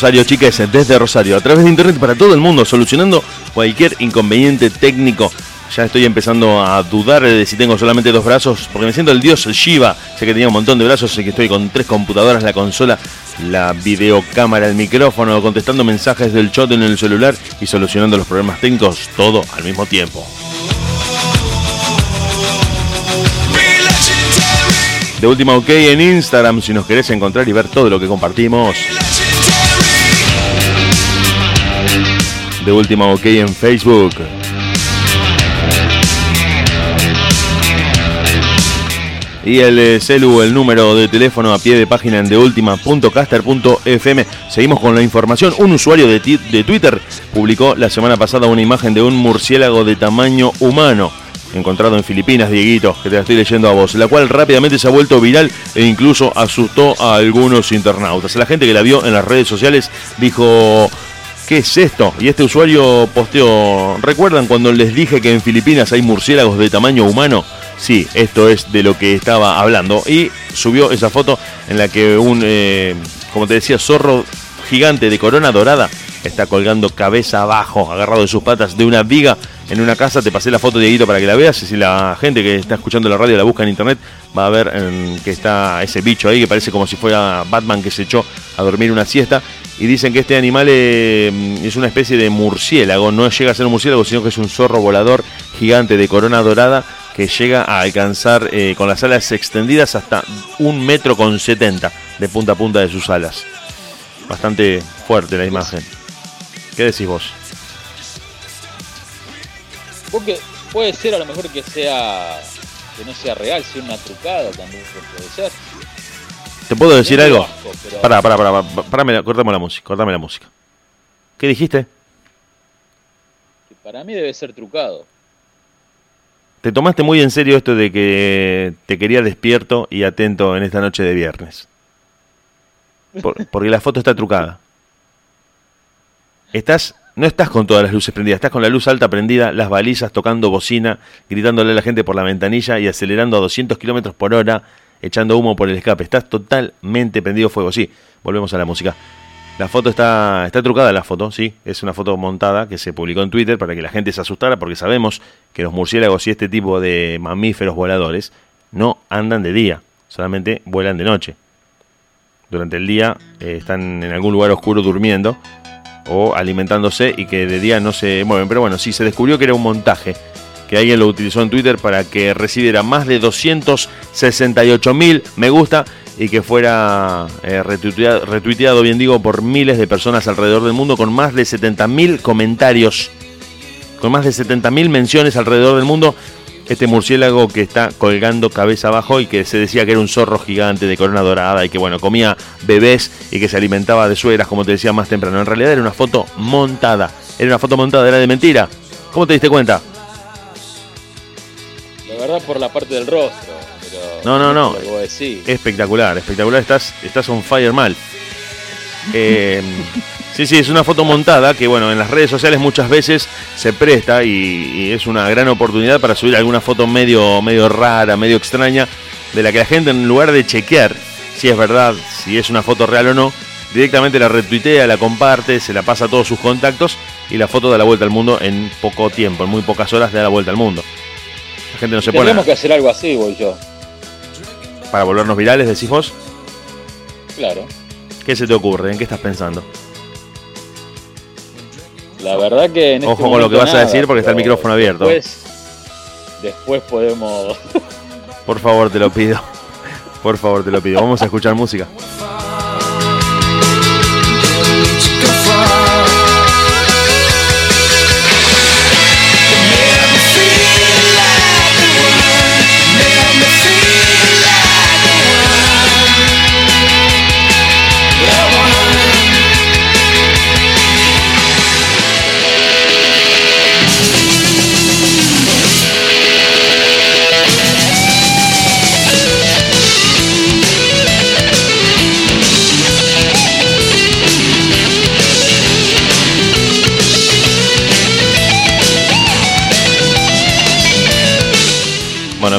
Rosario, chicas, desde Rosario, a través de internet para todo el mundo, solucionando cualquier inconveniente técnico. Ya estoy empezando a dudar de si tengo solamente dos brazos, porque me siento el dios Shiva. Sé que tenía un montón de brazos, sé que estoy con tres computadoras, la consola, la videocámara, el micrófono, contestando mensajes del chat en el celular y solucionando los problemas técnicos, todo al mismo tiempo. De última, ok en Instagram si nos querés encontrar y ver todo lo que compartimos. De última, ok en Facebook. Y el eh, celu, el número de teléfono a pie de página en deultima.caster.fm. Seguimos con la información. Un usuario de, de Twitter publicó la semana pasada una imagen de un murciélago de tamaño humano. Encontrado en Filipinas, Dieguito, que te la estoy leyendo a vos, la cual rápidamente se ha vuelto viral e incluso asustó a algunos internautas. La gente que la vio en las redes sociales dijo, ¿Qué es esto? Y este usuario posteó, ¿recuerdan cuando les dije que en Filipinas hay murciélagos de tamaño humano? Sí, esto es de lo que estaba hablando. Y subió esa foto en la que un, eh, como te decía, zorro gigante de corona dorada está colgando cabeza abajo, agarrado de sus patas de una viga en una casa. Te pasé la foto, Dieguito, para que la veas. Y si la gente que está escuchando la radio la busca en internet, va a ver em, que está ese bicho ahí que parece como si fuera Batman que se echó a dormir una siesta. Y dicen que este animal eh, es una especie de murciélago. No llega a ser un murciélago, sino que es un zorro volador gigante de corona dorada que llega a alcanzar eh, con las alas extendidas hasta un metro con 70 de punta a punta de sus alas. Bastante fuerte la imagen. ¿Qué decís vos? Porque puede ser a lo mejor que sea que no sea real, sea una trucada también puede ser. ¿Te puedo decir algo? Pará, pará, pará, pará, cortame la música, cortame la música. ¿Qué dijiste? Para mí debe ser trucado. Te tomaste muy en serio esto de que te quería despierto y atento en esta noche de viernes. Por- porque la foto está trucada. Estás, no estás con todas las luces prendidas, estás con la luz alta prendida, las balizas tocando bocina, gritándole a la gente por la ventanilla y acelerando a 200 kilómetros por hora, echando humo por el escape. Estás totalmente prendido fuego. Sí, volvemos a la música. La foto está, está trucada, la foto, sí. Es una foto montada que se publicó en Twitter para que la gente se asustara, porque sabemos que los murciélagos y este tipo de mamíferos voladores no andan de día, solamente vuelan de noche. Durante el día eh, están en algún lugar oscuro durmiendo o alimentándose y que de día no se mueven. Pero bueno, sí, se descubrió que era un montaje, que alguien lo utilizó en Twitter para que recibiera más de 268 mil me gusta y que fuera eh, retuiteado, retuiteado, bien digo, por miles de personas alrededor del mundo con más de 70 mil comentarios con más de 70.000 menciones alrededor del mundo. Este murciélago que está colgando cabeza abajo y que se decía que era un zorro gigante de corona dorada y que bueno, comía bebés y que se alimentaba de sueras, como te decía más temprano. En realidad era una foto montada. Era una foto montada, era de mentira. ¿Cómo te diste cuenta? Verdad por la parte del rostro. Pero No, no, no. Lo que vos decís. Espectacular, espectacular. Estás, estás on fire mal. Eh, sí, sí, es una foto montada que, bueno, en las redes sociales muchas veces se presta y, y es una gran oportunidad para subir alguna foto medio, medio rara, medio extraña, de la que la gente, en lugar de chequear si es verdad, si es una foto real o no, directamente la retuitea, la comparte, se la pasa a todos sus contactos y la foto da la vuelta al mundo en poco tiempo, en muy pocas horas da la vuelta al mundo. La gente no se pone Tenemos que hacer algo así, voy yo. para volvernos virales, decís vos. Claro. ¿Qué se te ocurre? ¿En qué estás pensando? La verdad que en Ojo este con lo que vas a decir porque está el micrófono abierto. Después, después podemos. Por favor, te lo pido. Por favor, te lo pido. Vamos a escuchar música.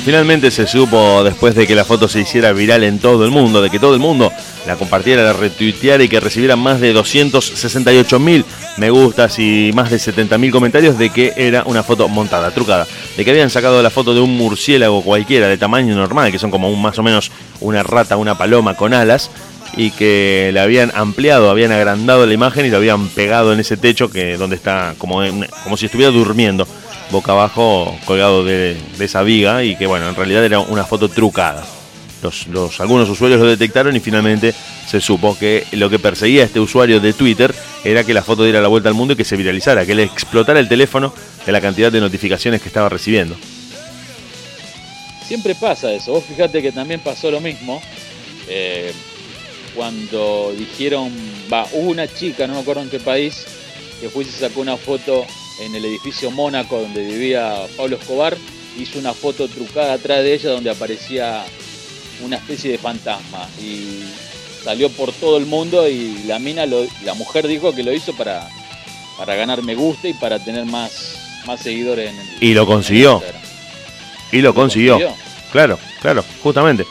Finalmente se supo después de que la foto se hiciera viral en todo el mundo, de que todo el mundo la compartiera, la retuiteara y que recibiera más de 268 mil me gustas y más de 70 mil comentarios de que era una foto montada, trucada, de que habían sacado la foto de un murciélago cualquiera de tamaño normal, que son como un, más o menos una rata, una paloma con alas, y que le habían ampliado, habían agrandado la imagen y lo habían pegado en ese techo que donde está como, como si estuviera durmiendo boca abajo colgado de, esa viga y que bueno, en realidad era una foto trucada. Los, los- algunos usuarios lo detectaron y finalmente se supo que lo que perseguía a este usuario de Twitter era que la foto diera la vuelta al mundo y que se viralizara, que le explotara el teléfono de la cantidad de notificaciones que estaba recibiendo. Siempre pasa eso. Vos fíjate que también pasó lo mismo. eh, cuando dijeron, va, hubo una chica, no me acuerdo en qué país, que fue y se sacó una foto en el edificio Mónaco donde vivía Pablo Escobar, hizo una foto trucada atrás de ella donde aparecía una especie de fantasma y salió por todo el mundo y la mina, lo- la mujer dijo que lo hizo para, para ganar me gusta y para tener más, más seguidores en el Y lo consiguió. Y lo consiguió. Claro, claro, justamente.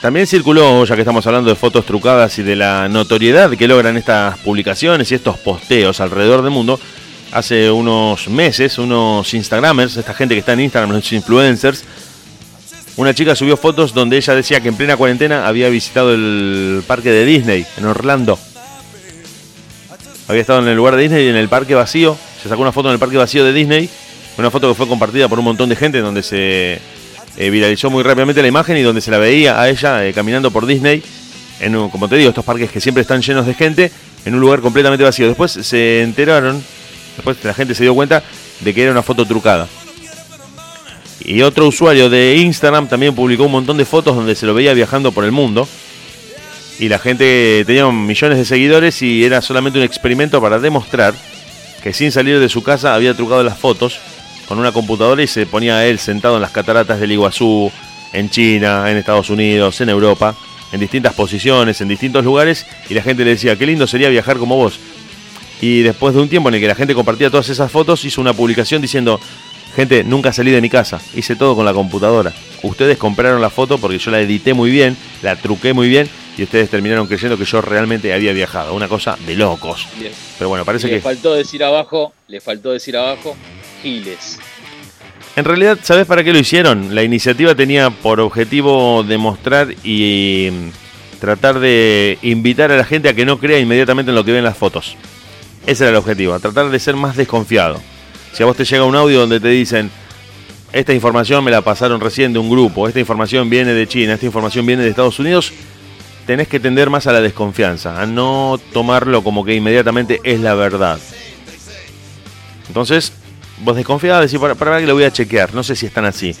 También circuló, ya que estamos hablando de fotos trucadas y de la notoriedad que logran estas publicaciones y estos posteos alrededor del mundo, hace unos meses, unos Instagramers, esta gente que está en Instagram, los influencers, una chica subió fotos donde ella decía que en plena cuarentena había visitado el parque de Disney, en Orlando. Había estado en el lugar de Disney y en el parque vacío. Se sacó una foto en el parque vacío de Disney. Una foto que fue compartida por un montón de gente donde se eh, viralizó muy rápidamente la imagen y donde se la veía a ella eh, caminando por Disney. En un- como te digo, estos parques que siempre están llenos de gente, en un lugar completamente vacío. Después se enteraron, después la gente se dio cuenta de que era una foto trucada. Y otro usuario de Instagram también publicó un montón de fotos donde se lo veía viajando por el mundo. Y la gente tenía millones de seguidores y era solamente un experimento para demostrar que sin salir de su casa había trucado las fotos con una computadora y se ponía a él sentado en las cataratas del Iguazú, en China, en Estados Unidos, en Europa, en distintas posiciones, en distintos lugares, y la gente le decía, qué lindo sería viajar como vos. Y después de un tiempo en el que la gente compartía todas esas fotos, hizo una publicación diciendo, gente, nunca salí de mi casa, hice todo con la computadora. Ustedes compraron la foto porque yo la edité muy bien, la truqué muy bien, y ustedes terminaron creyendo que yo realmente había viajado. Una cosa de locos. Pero bueno, parece le que... faltó decir abajo, le faltó decir abajo, Giles. En realidad, ¿sabes para qué lo hicieron? La iniciativa tenía por objetivo demostrar y mm, tratar de invitar a la gente a que no crea inmediatamente en lo que ven las fotos. Ese era el objetivo, tratar de ser más desconfiado. Si a vos te llega un audio donde te dicen, esta información me la pasaron recién de un grupo, esta información viene de China, esta información viene de Estados Unidos, tenés que tender más a la desconfianza, a no tomarlo como que inmediatamente es la verdad. Entonces, vos desconfiás, decís, para, para ver que lo voy a chequear. No sé si están así.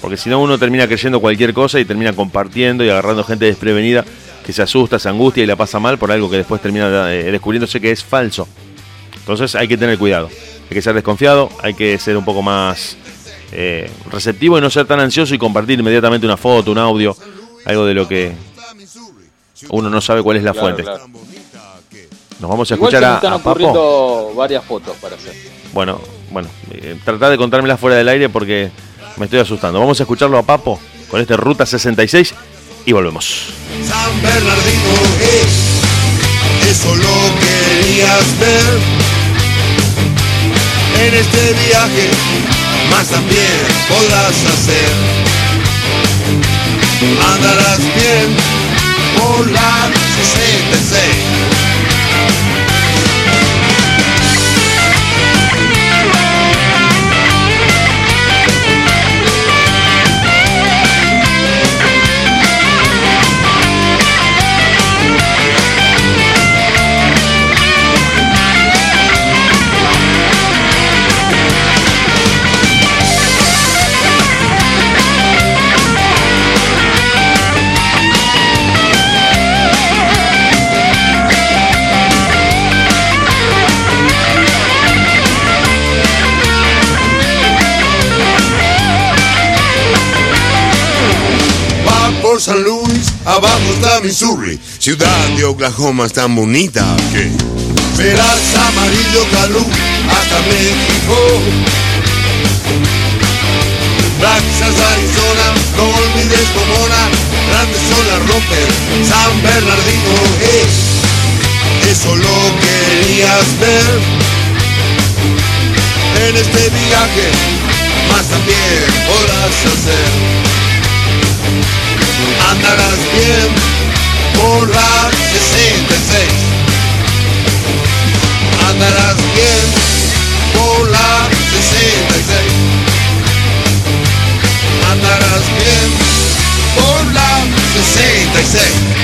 Porque si no, uno termina creyendo cualquier cosa y termina compartiendo y agarrando gente desprevenida que se asusta, se angustia y la pasa mal por algo que después termina eh, descubriéndose que es falso. Entonces hay que tener cuidado. Hay que ser desconfiado, hay que ser un poco más eh, receptivo y no ser tan ansioso y compartir inmediatamente una foto, un audio, algo de lo que uno no sabe cuál es la Claro, fuente. claro. Nos vamos a Igual escuchar a, a Papo. varias fotos para hacer. Bueno, bueno, eh, tratá de contármelas fuera del aire porque me estoy asustando. Vamos a escucharlo a Papo con este Ruta 66 y volvemos. San Bernardino, hey, eso lo querías ver. En este viaje, más también podrás hacer. Andarás bien por la 66. San Luis, abajo está Missouri, ciudad de Oklahoma es tan bonita que verás amarillo calú hasta México. Texas, Arizona, olvides Pomona, grandes son las rompes, San Bernardino, hey, eso lo querías ver. En este viaje, más también podrás hacer andarás bien por la 66. Andarás bien por la 66. Andarás bien por la 66.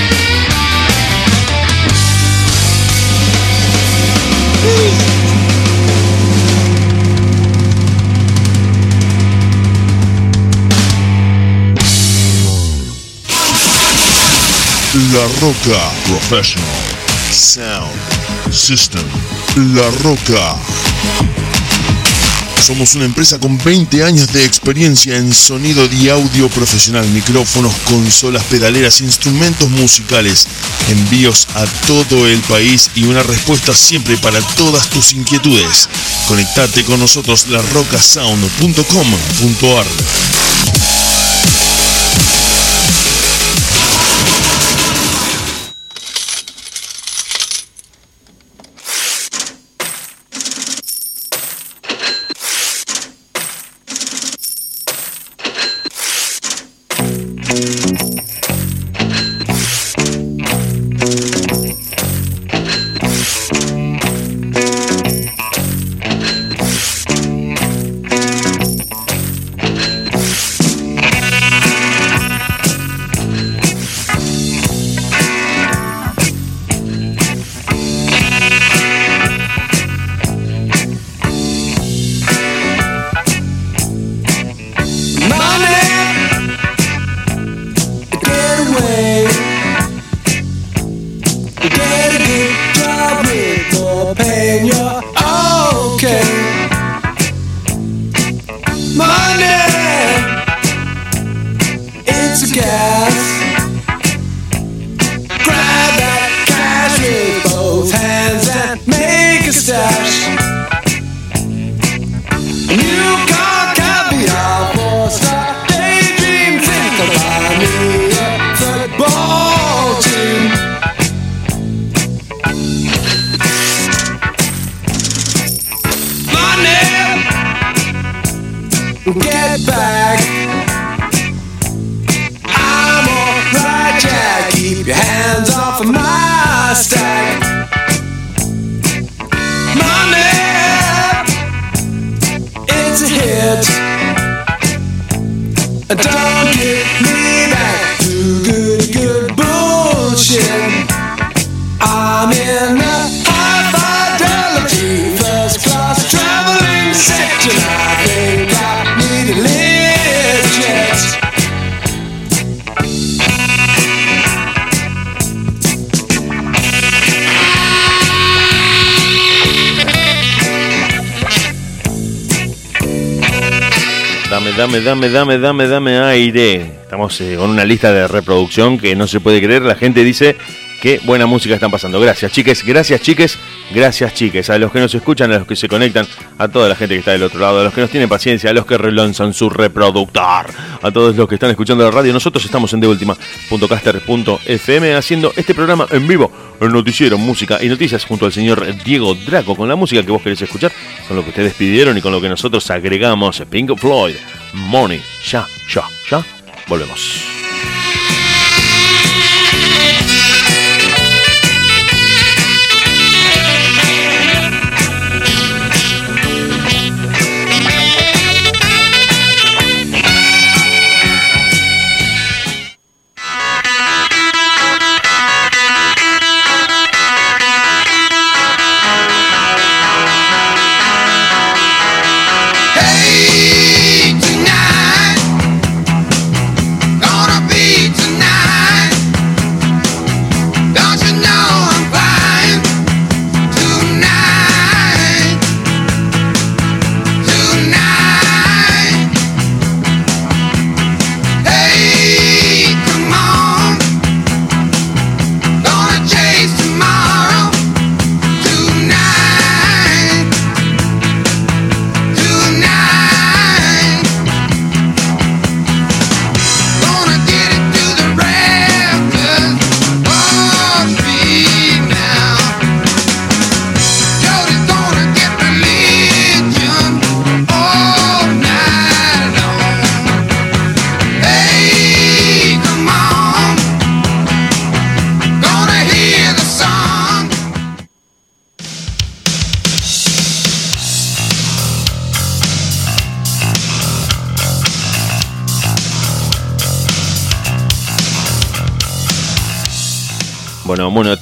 La Roca Professional Sound System. La Roca. Somos una empresa con 20 años de experiencia en sonido y audio profesional, micrófonos, consolas, pedaleras, instrumentos musicales, envíos a todo el país y una respuesta siempre para todas tus inquietudes. Conectate con nosotros larrocasound.com.ar. dame, dame, aire. Estamos eh, con una lista de reproducción que no se puede creer. La gente dice que buena música están pasando. Gracias, chiques. Gracias, chiques. Gracias, chiques. A los que nos escuchan, a los que se conectan, a toda la gente que está del otro lado, a los que nos tienen paciencia, a los que relanzan su reproductor, a todos los que están escuchando la radio. Nosotros estamos en deultima.caster.fm haciendo este programa en vivo, el noticiero, música y noticias junto al señor Diego Draco con la música que vos querés escuchar, con lo que ustedes pidieron y con lo que nosotros agregamos. Pink Floyd, Money, ya, ya, ya. Volvemos.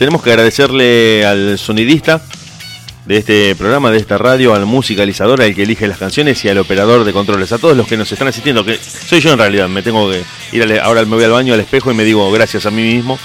Tenemos que agradecerle al sonidista de este programa, de esta radio, al musicalizador, al que elige las canciones y al operador de controles, a todos los que nos están asistiendo, que soy yo en realidad, me tengo que ir, ahora me voy al baño, al espejo y me digo gracias a mí mismo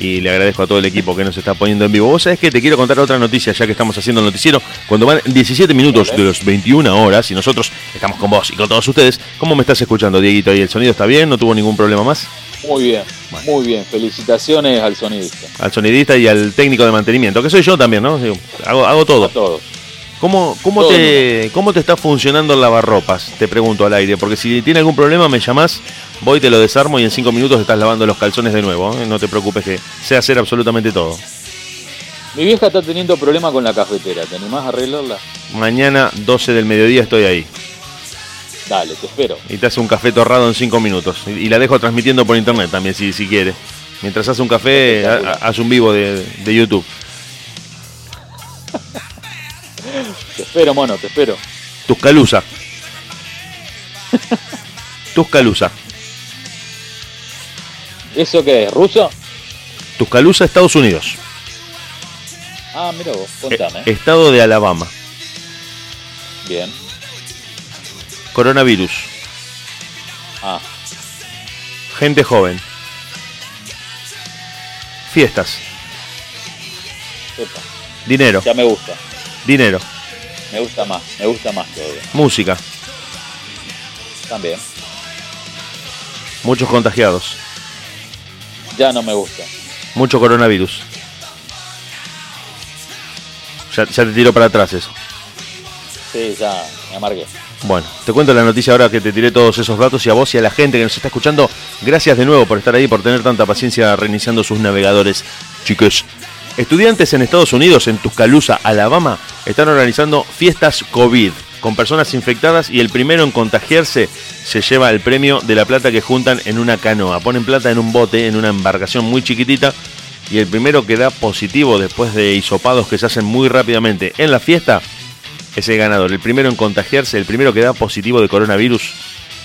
y le agradezco a todo el equipo que nos está poniendo en vivo. Vos sabés que te quiero contar otra noticia, ya que estamos haciendo el noticiero, cuando van 17 minutos de los 21 horas y nosotros estamos con vos y con todos ustedes, ¿cómo me estás escuchando, Dieguito? ¿Y el sonido está bien? ¿No tuvo ningún problema más? Muy bien, muy bien. Felicitaciones al sonidista. Al sonidista y al técnico de mantenimiento, que soy yo también, ¿no? Hago, hago todo. A todos. ¿Cómo, cómo, Todo te, ¿Cómo te está funcionando el lavarropas? Te pregunto al aire, porque si tiene algún problema me llamás, voy, te lo desarmo y en cinco minutos estás lavando los calzones de nuevo. ¿eh? No te preocupes que sé hacer absolutamente todo. Mi vieja está teniendo problema con la cafetera. ¿Te animás a arreglarla? Mañana 12 del mediodía estoy ahí Dale, te espero. y te hace un café torrado en cinco minutos. Y, y la dejo transmitiendo por internet también si, si quiere. Mientras hace un café, haz un vivo de, de YouTube. Te espero, mono, te espero. Tuscalusa. Tuscalusa. ¿Eso qué es? ¿Ruso? Tuscaloosa, Estados Unidos. Ah, mira vos, Eh, contame. estado de Alabama. Bien. Coronavirus. Ah, Gente joven. Fiestas. Dinero. Ya me gusta. Dinero. Me gusta más, me gusta más todavía. Música. También. Muchos contagiados. Ya no me gusta. Mucho coronavirus. Ya, ya te tiro para atrás eso. Sí, ya me amargué. Bueno, te cuento la noticia ahora que te tiré todos esos datos y a vos y a la gente que nos está escuchando, gracias de nuevo por estar ahí, por tener tanta paciencia reiniciando sus navegadores. Chicos, estudiantes en Estados Unidos, en Tuscaloosa, Alabama, están organizando fiestas COVID con personas infectadas y el primero en contagiarse se lleva el premio de la plata que juntan en una canoa. Ponen plata en un bote, en una embarcación muy chiquitita y el primero que da positivo después de hisopados que se hacen muy rápidamente en la fiesta es el ganador. El primero en contagiarse, el primero que da positivo de coronavirus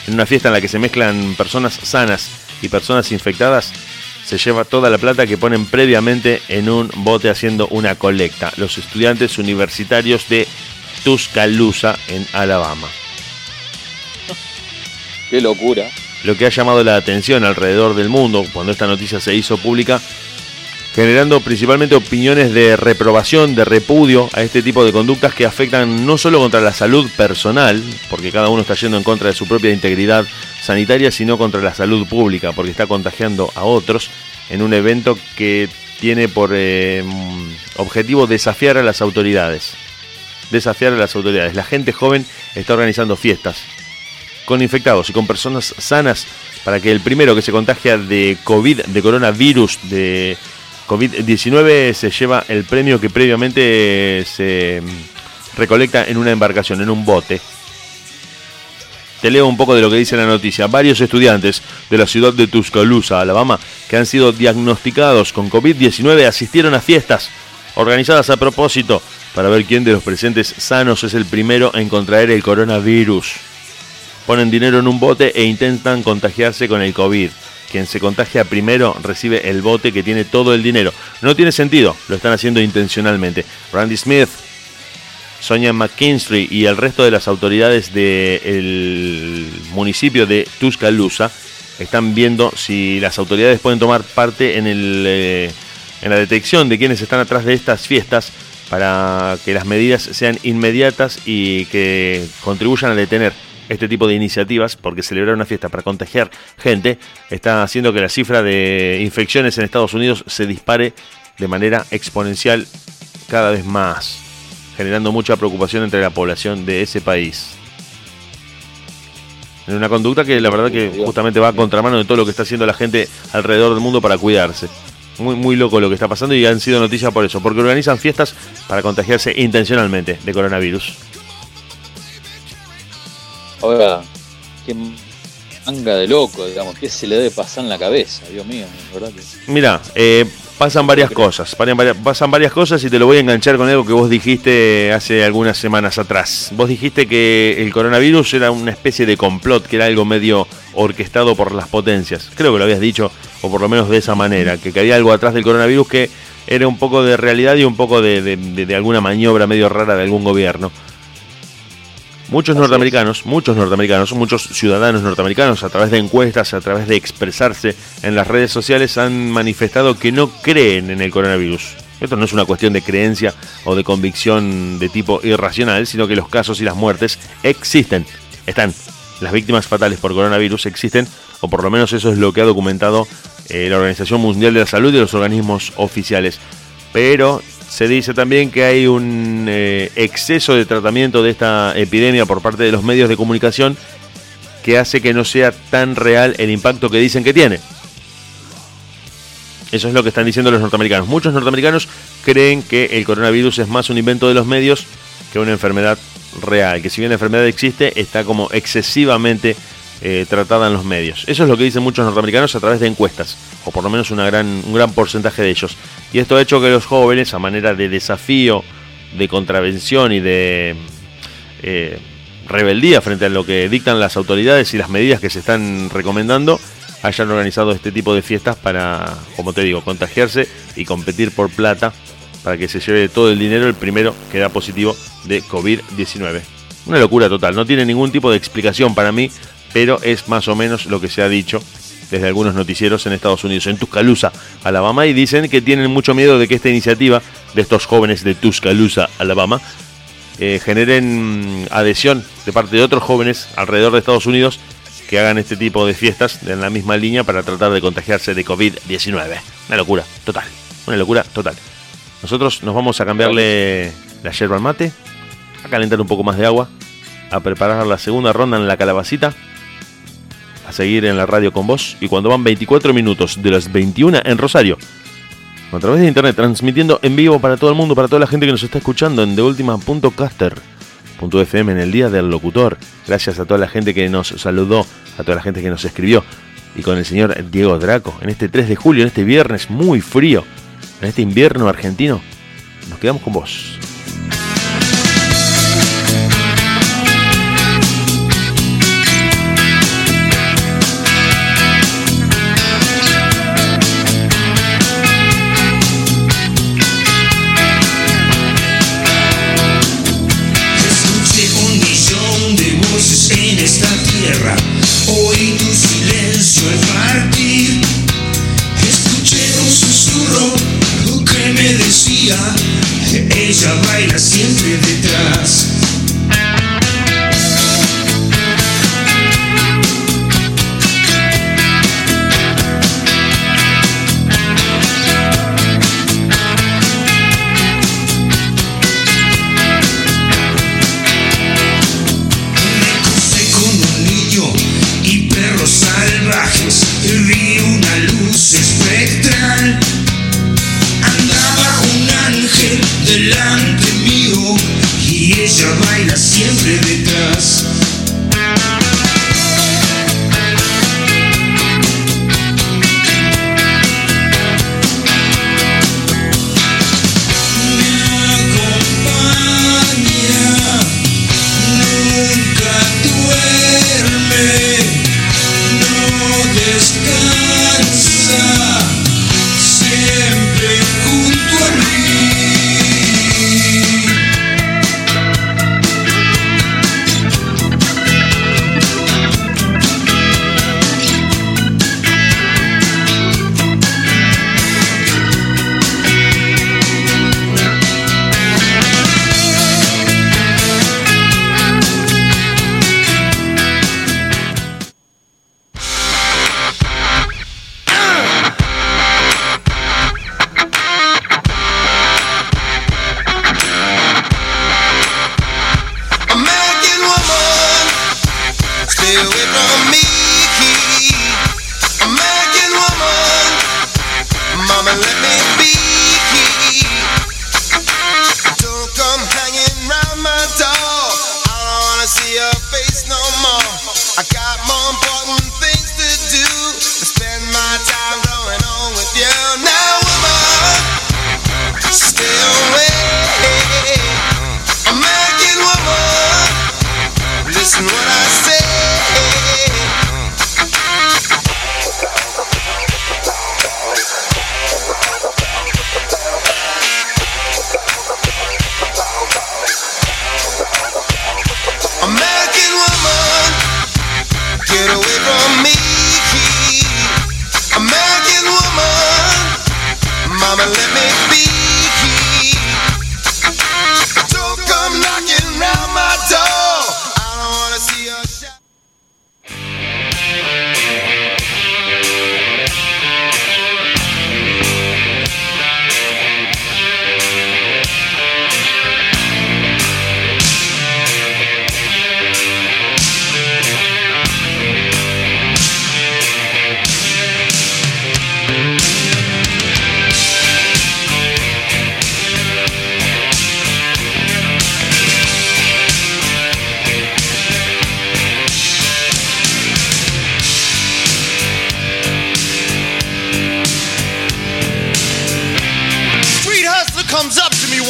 en una fiesta en la que se mezclan personas sanas y personas infectadas, se lleva toda la plata que ponen previamente en un bote haciendo una colecta. Los estudiantes universitarios de Tuscaloosa, en Alabama. Qué locura. Lo que ha llamado la atención alrededor del mundo cuando esta noticia se hizo pública, generando principalmente opiniones de reprobación, de repudio a este tipo de conductas que afectan no solo contra la salud personal, porque cada uno está yendo en contra de su propia integridad sanitaria, sino contra la salud pública, porque está contagiando a otros en un evento que tiene por eh, objetivo desafiar a las autoridades. Desafiar a las autoridades. La gente joven está organizando fiestas con infectados y con personas sanas para que el primero que se contagia de COVID, de coronavirus, de COVID-19, se lleva el premio que previamente se mm, recolecta en una embarcación, en un bote. Te leo un poco de lo que dice la noticia. Varios estudiantes de la ciudad de Tuscaloosa, Alabama, que han sido diagnosticados con COVID-19 asistieron a fiestas organizadas a propósito para ver quién de los presentes sanos es el primero en contraer el coronavirus. Ponen dinero en un bote e intentan contagiarse con el COVID. Quien se contagia primero recibe el bote que tiene todo el dinero. No tiene sentido, lo están haciendo intencionalmente. Randy Smith, Sonia McKinstry y el resto de las autoridades del municipio de Tuscaloosa están viendo si las autoridades pueden tomar parte en, eh, en la detección de quienes están atrás de estas fiestas para que las medidas sean inmediatas y que contribuyan a detener este tipo de iniciativas, porque celebrar una fiesta para contagiar gente está haciendo que la cifra de infecciones en Estados Unidos se dispare de manera exponencial cada vez más, generando mucha preocupación entre la población de ese país. En una conducta que la verdad que justamente va a contramano de todo lo que está haciendo la gente alrededor del mundo para cuidarse. Muy, muy loco lo que está pasando y han sido noticias por eso, porque organizan fiestas para contagiarse intencionalmente de coronavirus. Ahora, qué manga de loco, digamos, ¿qué se le debe pasar en la cabeza? Dios mío, ¿verdad? que- Mira, eh, pasan varias cosas, pasan varias, pasan varias cosas y te lo voy a enganchar con algo que vos dijiste hace algunas semanas atrás. Vos dijiste que el coronavirus era una especie de complot, que era algo medio orquestado por las potencias. Creo que lo habías dicho, o por lo menos de esa manera, que, que había algo atrás del coronavirus que era un poco de realidad y un poco de, de- de- de alguna maniobra medio rara de algún gobierno. Muchos norteamericanos, muchos norteamericanos, muchos ciudadanos norteamericanos, a través de encuestas, a través de expresarse en las redes sociales, han manifestado que no creen en el coronavirus. Esto no es una cuestión de creencia o de convicción de tipo irracional, sino que los casos y las muertes existen, están. Las víctimas fatales por coronavirus existen, o por lo menos eso es lo que ha documentado eh, la Organización Mundial de la Salud y los organismos oficiales. Pero se dice también que hay un eh, exceso de tratamiento de esta epidemia por parte de los medios de comunicación que hace que no sea tan real el impacto que dicen que tiene. Eso es lo que están diciendo los norteamericanos. Muchos norteamericanos creen que el coronavirus es más un invento de los medios que una enfermedad real. Que si bien la enfermedad existe, está como excesivamente eh, tratada en los medios. Eso es lo que dicen muchos norteamericanos a través de encuestas, o por lo menos una gran, un gran porcentaje de ellos. Y esto ha hecho que los jóvenes, a manera de desafío, de contravención y de eh, rebeldía frente a lo que dictan las autoridades y las medidas que se están recomendando, hayan organizado este tipo de fiestas para, como te digo, contagiarse y competir por plata para que se lleve todo el dinero el primero que da positivo de COVID-19. Una locura total, no tiene ningún tipo de explicación para mí, pero es más o menos lo que se ha dicho desde algunos noticieros en Estados Unidos, en Tuscaloosa, Alabama, y dicen que tienen mucho miedo de que esta iniciativa de estos jóvenes de Tuscaloosa, Alabama, eh, generen mm, adhesión de parte de otros jóvenes alrededor de Estados Unidos que hagan este tipo de fiestas en la misma línea para tratar de contagiarse de COVID-19. Una locura, total. Una locura total. Nosotros nos vamos a cambiarle la yerba al mate, a calentar un poco más de agua, a preparar la segunda ronda en la calabacita, a seguir en la radio con vos y cuando van 24 minutos de las 21 en Rosario, a través de internet, transmitiendo en vivo para todo el mundo, para toda la gente que nos está escuchando en TheUltima.caster.fm en el Día del Locutor. Gracias a toda la gente que nos saludó, a toda la gente que nos escribió. Y con el señor Diego Draco, en este 3 de julio, en este viernes muy frío, en este invierno argentino, nos quedamos con vos.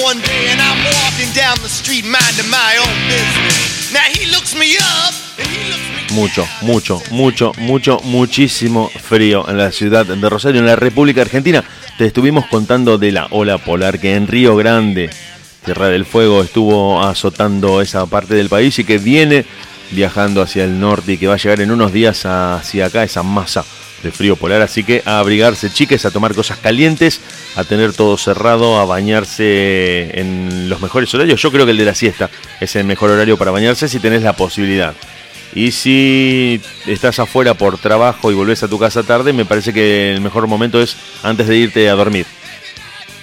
One day and I'm walking down the street minding my own business. Now he looks me up and he looks me Mucho, mucho, mucho, mucho, muchísimo frío en la ciudad de Rosario, en la República Argentina. Te estuvimos contando de la ola polar que en Río Grande, Tierra del Fuego, estuvo azotando esa parte del país y que viene viajando hacia el norte y que va a llegar en unos días hacia acá, esa masa de frío polar. Así que a abrigarse, chiques, a tomar cosas calientes, a tener todo cerrado, a bañarse en los mejores horarios. Yo creo que el de la siesta es el mejor horario para bañarse si tenés la posibilidad. Y si estás afuera por trabajo y volvés a tu casa tarde, me parece que el mejor momento es antes de irte a dormir.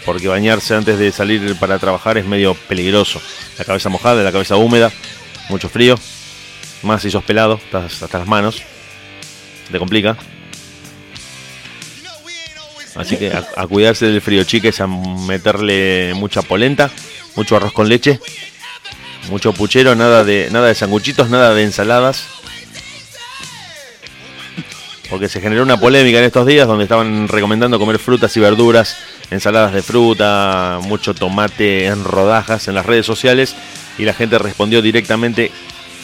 Porque bañarse antes de salir para trabajar es medio peligroso. La cabeza mojada, la cabeza húmeda, mucho frío. Más si sos estás hasta las manos. Te complica. Así que a, cuidarse del frío, chiques, a meterle mucha polenta, mucho arroz con leche, mucho puchero, nada de nada de sanguchitos, nada de ensaladas. Porque se generó una polémica en estos días donde estaban recomendando comer frutas y verduras, ensaladas de fruta, mucho tomate en rodajas en las redes sociales y la gente respondió directamente,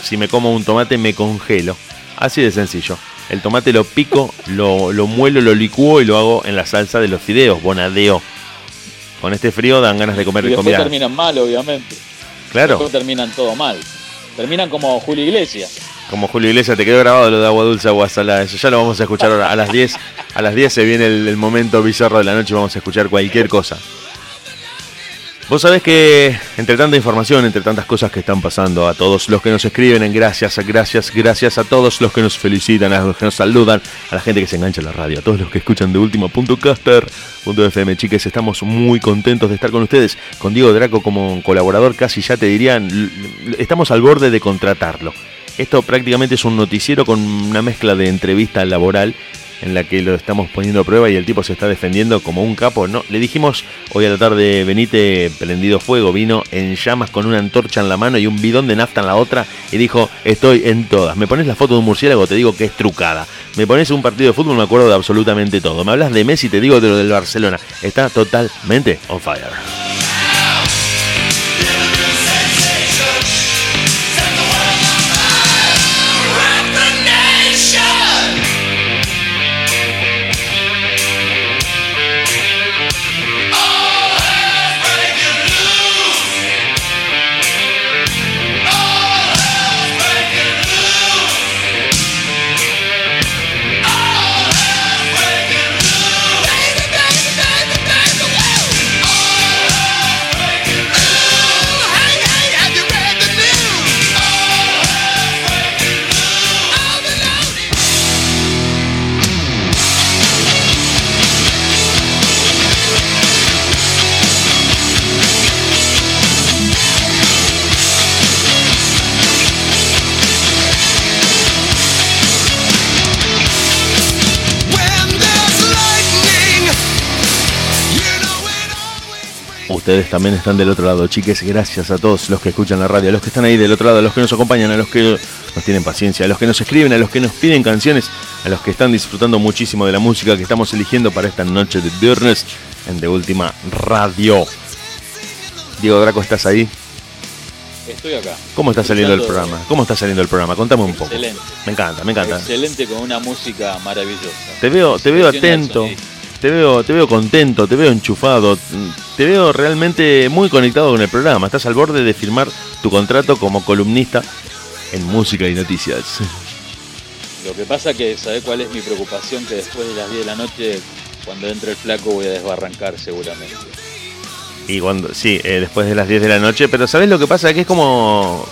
si me como un tomate me congelo. Así de sencillo. El tomate lo pico, lo, lo muelo, lo licúo y lo hago en la salsa de los fideos, bonadeo. Con este frío dan ganas de comer Y comida. terminan mal, obviamente. Claro. Después terminan todo mal. Terminan como Julio Iglesias. Como Julio Iglesias, te quedó grabado lo de agua dulce, agua salada. Eso ya lo vamos a escuchar ahora. A las 10, a las 10 se viene el, el momento bizarro de la noche. Vamos a escuchar cualquier cosa. Vos sabés que entre tanta información, entre tantas cosas que están pasando, a todos los que nos escriben en gracias, gracias, gracias a todos los que nos felicitan, a los que nos saludan, a la gente que se engancha en la radio, a todos los que escuchan de último punto caster, punto FM, chiques, estamos muy contentos de estar con ustedes, con Diego Draco como colaborador, casi ya te dirían, estamos al borde de contratarlo. Esto prácticamente es un noticiero con una mezcla de entrevista laboral en la que lo estamos poniendo a prueba y el tipo se está defendiendo como un capo. No, le dijimos hoy a la tarde, venite prendido fuego, vino en llamas con una antorcha en la mano y un bidón de nafta en la otra y dijo, estoy en todas. Me pones la foto de un murciélago, te digo que es trucada. Me pones un partido de fútbol, me acuerdo de absolutamente todo. Me hablas de Messi, te digo de lo del Barcelona. Está totalmente on fire. Ustedes también están del otro lado, chiques. Gracias a todos los que escuchan la radio, a los que están ahí del otro lado, a los que nos acompañan, a los que nos tienen paciencia, a los que nos escriben, a los que nos piden canciones, a los que están disfrutando muchísimo de la música que estamos eligiendo para esta noche de viernes en De Última Radio. Diego Draco, ¿estás ahí? Estoy acá. ¿Cómo está saliendo el programa? ¿Cómo está saliendo el programa? Contame un poco. Excelente. Me encanta, me encanta. Excelente con una música maravillosa. Te veo, te veo atento. Te veo, te veo contento, te veo enchufado, te veo realmente muy conectado con el programa. Estás al borde de firmar tu contrato como columnista en música y noticias. Lo que pasa que, ¿sabés cuál es mi preocupación? Que después de las 10 de la noche, cuando entre el flaco, voy a desbarrancar seguramente. Y cuando, sí, eh, después de las 10 de la noche, pero ¿sabes lo que pasa? Que es como,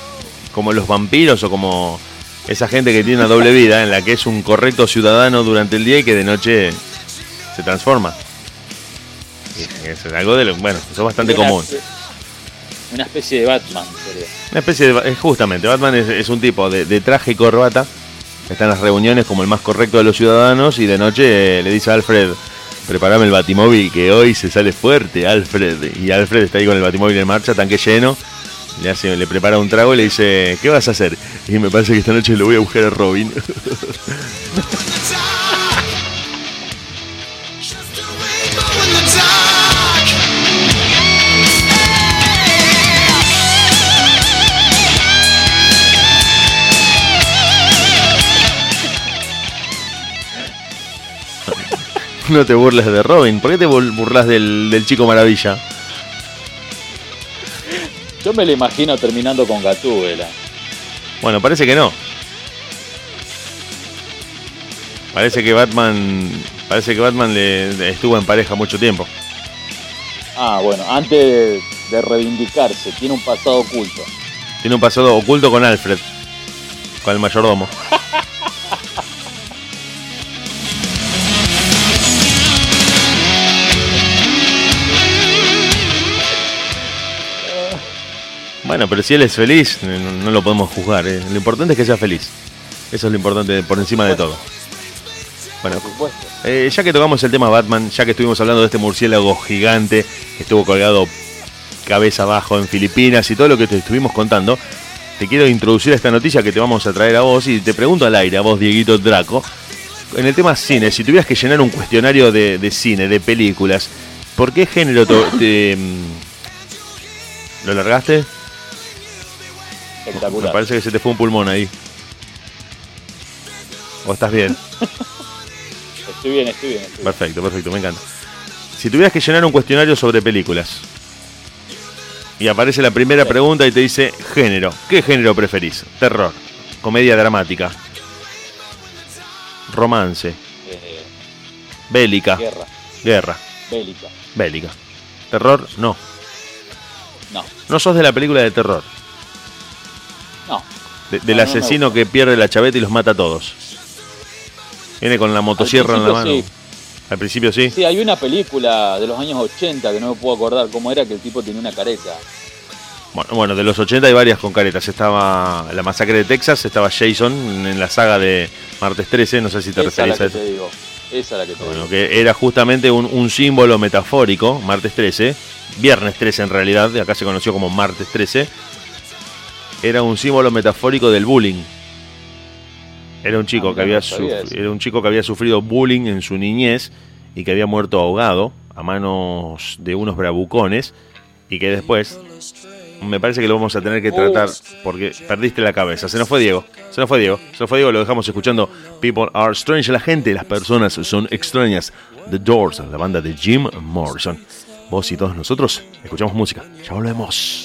como los vampiros o como esa gente que tiene una doble vida en la que es un correcto ciudadano durante el día y que de noche se transforma. Y Es algo de lo, bueno, eso es bastante Una común. Una especie de Batman sería. Una especie de. es justamente, Batman es, es un tipo de, de traje y corbata. Está en las reuniones como el más correcto de los ciudadanos y de noche eh, le dice a Alfred, preparame el batimóvil que hoy se sale fuerte, Alfred. Y Alfred está ahí con el batimóvil en marcha, tanque lleno. Le, hace, le prepara un trago y le dice, ¿qué vas a hacer? Y me parece que esta noche le voy a buscar a Robin. no te burles de Robin. ¿Por qué te bur- burlas del, del chico maravilla? Yo me lo imagino terminando con Gatúbela. Bueno, parece que no. Parece que Batman. Parece que Batman le, le estuvo en pareja mucho tiempo. Ah, bueno, antes de, de reivindicarse, tiene un pasado oculto. Tiene un pasado oculto con Alfred. Con el mayordomo. Bueno, pero si él es feliz, no, no lo podemos juzgar. ¿eh? Lo importante es que sea feliz. Eso es lo importante por encima de todo. Bueno, eh, ya que tocamos el tema Batman, ya que estuvimos hablando de este murciélago gigante que estuvo colgado cabeza abajo en Filipinas y todo lo que te estuvimos contando, te quiero introducir a esta noticia que te vamos a traer a vos y te pregunto al aire, a vos, Dieguito Draco, en el tema cine, si tuvieras que llenar un cuestionario de, de cine, de películas, ¿por qué género te, mm, lo largaste? Me Espectacular. parece que se te fue un pulmón ahí. ¿O estás bien? Estoy bien, estoy bien. Estoy. Perfecto, perfecto, me encanta. Si tuvieras que llenar un cuestionario sobre películas y aparece la primera Sí. pregunta y te dice género, ¿qué género preferís? Terror, Comedia dramática. Romance. Eh, Bélica. guerra, Guerra. bélica. Bélica. Terror, no. No, No sos de la película de terror. De- del No, asesino que pierde la chaveta y los mata a todos. Viene con la motosierra en la mano. Al principio sí. Sí, hay una película de los años 80 que no me puedo acordar cómo era que el tipo tenía una careta. Bueno, bueno, de los 80 hay varias con caretas. Estaba la masacre de Texas, estaba Jason en la saga de Martes 13, no sé si te Esa es la referís a que eso. te digo. Esa es la que te Bueno, digo. que era justamente un, un símbolo metafórico, martes 13, viernes 13 en realidad, acá se conoció como martes 13, era un símbolo metafórico del bullying. Era un chico, Ah, que había era un chico que había sufrido bullying en su niñez y que había muerto ahogado a manos de unos bravucones y que después me parece que lo vamos a tener que tratar porque perdiste la cabeza. Se nos fue Diego. Se nos fue Diego. Se nos fue Diego. Lo dejamos escuchando People Are Strange. La gente, las personas son extrañas. The Doors, la banda de Jim Morrison. Vos y todos nosotros escuchamos música. Ya volvemos.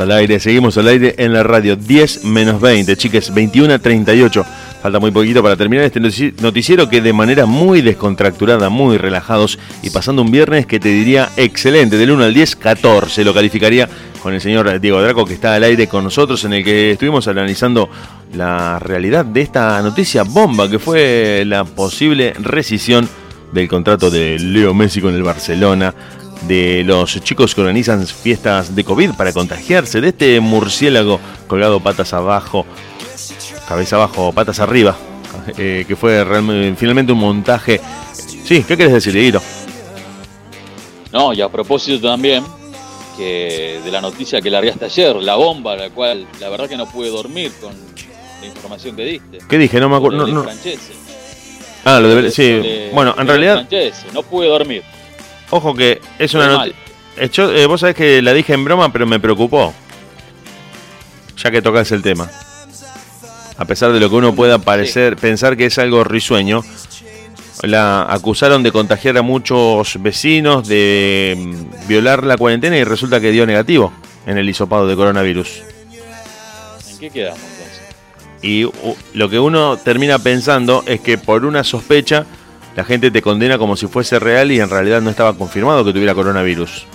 Al aire, seguimos al aire en la radio 10 menos 20, chiques, 21 a 38. Falta muy poquito para terminar este notici- noticiero que de manera muy descontracturada, muy relajados y pasando un viernes que te diría excelente, del 1 al 10, 14 lo calificaría con el señor Diego Draco que está al aire con nosotros en el que estuvimos analizando la realidad de esta noticia bomba que fue la posible rescisión del contrato de Leo Messi con el Barcelona, de los chicos que organizan fiestas de COVID para contagiarse, de este murciélago colgado patas abajo, cabeza abajo, patas arriba, eh, que fue realmente, finalmente un montaje. Sí, ¿qué quieres decir, Dieguito? No, y a propósito también que de la noticia que largaste ayer, la bomba, la cual la verdad que no pude dormir con la información que diste. ¿Qué dije? No me acuerdo. No, no. Ah, lo de... Sí, sobre- bueno, en realidad, Francese. No pude dormir. Ojo que es una noticia... Eh, vos sabés que la dije en broma, pero me preocupó. Ya que tocas el tema. A pesar de lo que uno pueda parecer, pensar que es algo risueño, la acusaron de contagiar a muchos vecinos, de mm, violar la cuarentena y resulta que dio negativo en el hisopado de coronavirus. ¿En qué quedamos entonces? Y lo que uno termina pensando es que por una sospecha la gente te condena como si fuese real y en realidad no estaba confirmado que tuviera coronavirus.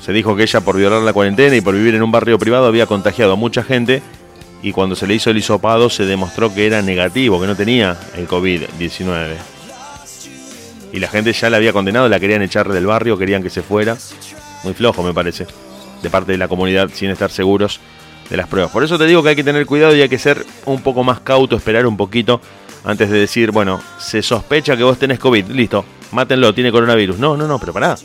Se dijo que ella por violar la cuarentena y por vivir en un barrio privado había contagiado a mucha gente y cuando se le hizo el hisopado se demostró que era negativo, que no tenía el COVID-19. Y la gente ya la había condenado, la querían echar del barrio, querían que se fuera. Muy flojo me parece, de parte de la comunidad sin estar seguros de las pruebas. Por eso te digo que hay que tener cuidado y hay que ser un poco más cauto, esperar un poquito antes de decir, bueno, se sospecha que vos tenés COVID, listo, mátenlo, tiene coronavirus. No, no, no, pero pará.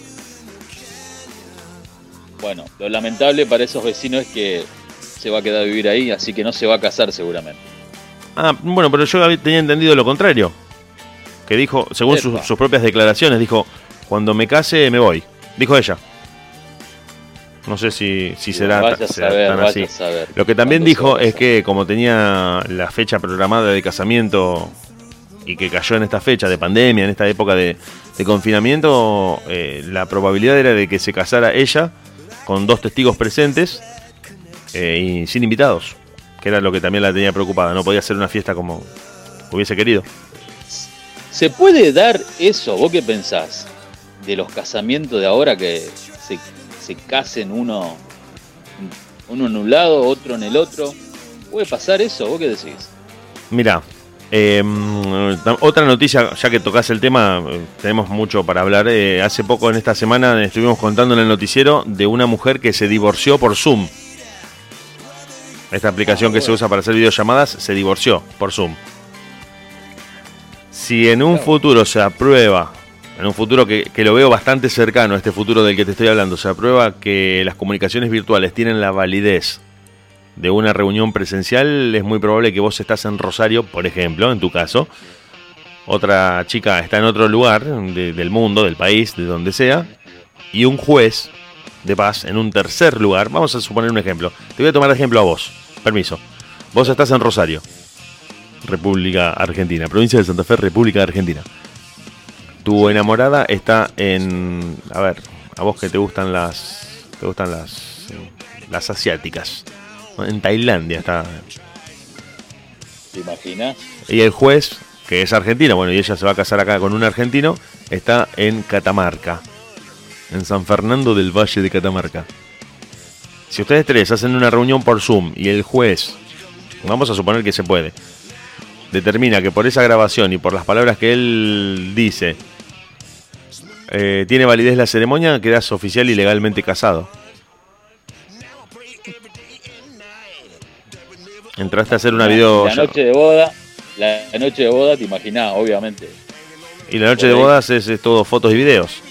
Bueno, lo lamentable para esos vecinos es que se va a quedar a vivir ahí, así que no se va a casar seguramente. Ah, bueno, pero yo había- tenía entendido lo contrario. Que dijo, según sus propias declaraciones, dijo, cuando me case me voy. Dijo ella. No sé si, si será, Vaya a será saber, tan vaya así. saber. Lo que también ¿Cuándo dijo es que como tenía la fecha programada de casamiento y que cayó en esta fecha de pandemia, en esta época de, de confinamiento, eh, la probabilidad era de que se casara ella con dos testigos presentes eh, y sin invitados, que era lo que también la tenía preocupada. No podía hacer una fiesta como hubiese querido. ¿Se puede dar eso? ¿Vos qué pensás? De los casamientos de ahora que se, se casen uno, uno en un lado, otro en el otro. ¿Puede pasar eso? ¿Vos qué decís? Mira, tam- otra noticia, ya que tocas el tema, eh, tenemos mucho para hablar. Eh, hace poco en esta semana estuvimos contando en el noticiero de una mujer que se divorció por Zoom. Esta aplicación que se usa para hacer videollamadas se divorció por Zoom. Si en un futuro se aprueba, en un futuro que, que lo veo bastante cercano, este futuro del que te estoy hablando, se aprueba que las comunicaciones virtuales tienen la validez de una reunión presencial, es muy probable que vos estás en Rosario, por ejemplo, en tu caso. Otra chica está en otro lugar de- del mundo, del país, de donde sea. Y un juez de paz en un tercer lugar. Vamos a suponer un ejemplo. Te voy a tomar de ejemplo a vos. Permiso. Vos estás en Rosario, República Argentina, provincia de Santa Fe, República Argentina. Tu enamorada está en. A ver, a vos que te gustan las. Te gustan las. eh, Las asiáticas. En Tailandia está. ¿Te imaginas? Y el juez, que es argentino, bueno, y ella se va a casar acá con un argentino, está en Catamarca. En San Fernando del Valle de Catamarca. Si ustedes tres hacen una reunión por Zoom y el juez, vamos a suponer que se puede, determina que por esa grabación y por las palabras que él dice, eh, tiene validez la ceremonia, quedas oficial y legalmente casado. Entraste a hacer una video... La noche de boda, la noche de boda, te imaginás, obviamente. Y la noche de bodas es, es todo fotos y videos.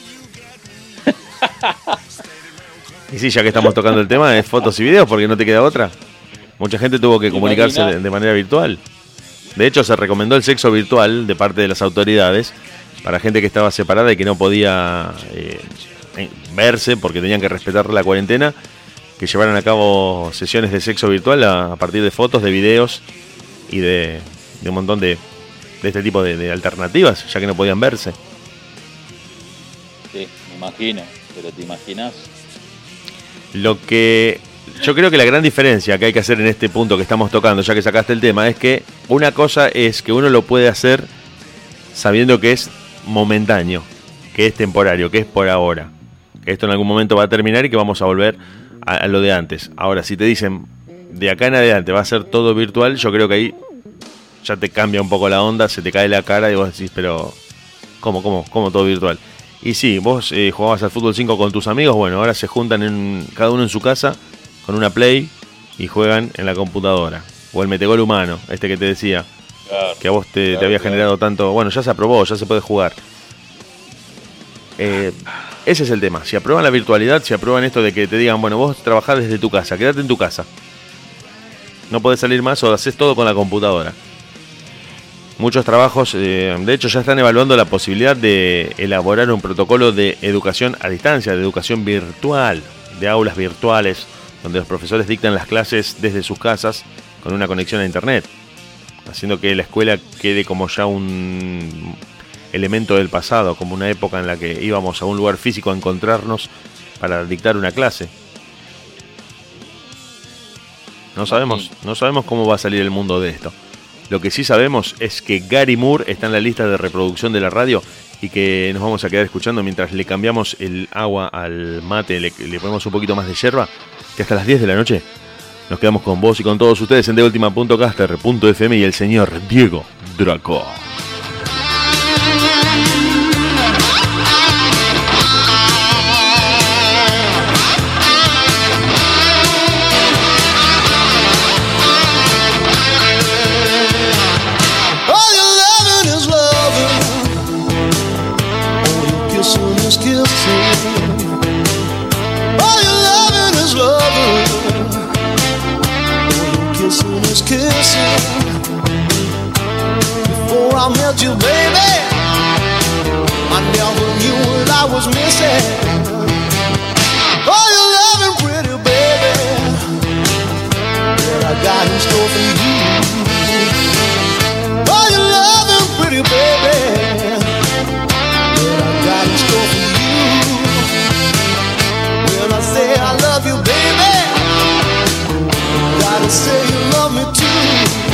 y sí, ya que estamos tocando el tema, es fotos y videos porque no te queda otra. Mucha gente tuvo que ¿Te comunicarse de manera virtual. De hecho, se recomendó el sexo virtual de parte de las autoridades para gente que estaba separada y que no podía eh, verse porque tenían que respetar la cuarentena, que llevaran a cabo sesiones de sexo virtual a, a partir de fotos, de videos y de, de un montón de, de este tipo de, de alternativas, ya que no podían verse. Sí, me imagino. Pero te imaginas. Lo que yo creo que la gran diferencia que hay que hacer en este punto que estamos tocando, ya que sacaste el tema, es que una cosa es que uno lo puede hacer sabiendo que es momentáneo, que es temporario, que es por ahora, que esto en algún momento va a terminar y que vamos a volver a, lo de antes. Ahora, si te dicen de acá en adelante va a ser todo virtual, yo creo que ahí ya te cambia un poco la onda, se te cae la cara y vos decís, pero ¿cómo, cómo, cómo todo virtual? Y sí, vos eh, jugabas al fútbol 5 con tus amigos, bueno, ahora se juntan en, cada uno en su casa con una Play y juegan en la computadora. O el metegol humano, este que te decía, Claro, que a vos te, había claro. generado tanto. Bueno, ya se aprobó, ya se puede jugar. Eh, ese es el tema. Si aprueban la virtualidad, si aprueban esto de que te digan, bueno, vos trabajás desde tu casa, quédate en tu casa. No podés salir más o haces todo con la computadora. Muchos trabajos, eh, de hecho, ya están evaluando la posibilidad de elaborar un protocolo de educación a distancia, de educación virtual, de aulas virtuales, donde los profesores dictan las clases desde sus casas con una conexión a internet, haciendo que la escuela quede como ya un elemento del pasado, como una época en la que íbamos a un lugar físico a encontrarnos para dictar una clase. No sabemos, no sabemos cómo va a salir el mundo de esto. Lo que sí sabemos es que Gary Moore está en la lista de reproducción de la radio y que nos vamos a quedar escuchando mientras le cambiamos el agua al mate, le, le ponemos un poquito más de yerba, que hasta las 10 de la noche nos quedamos con vos y con todos ustedes en deultima.caster.fm y el señor Diego Draco. Store for you. Oh, you loving pretty baby. What I got in store for you. When I say I love you, baby. Gotta say you love me too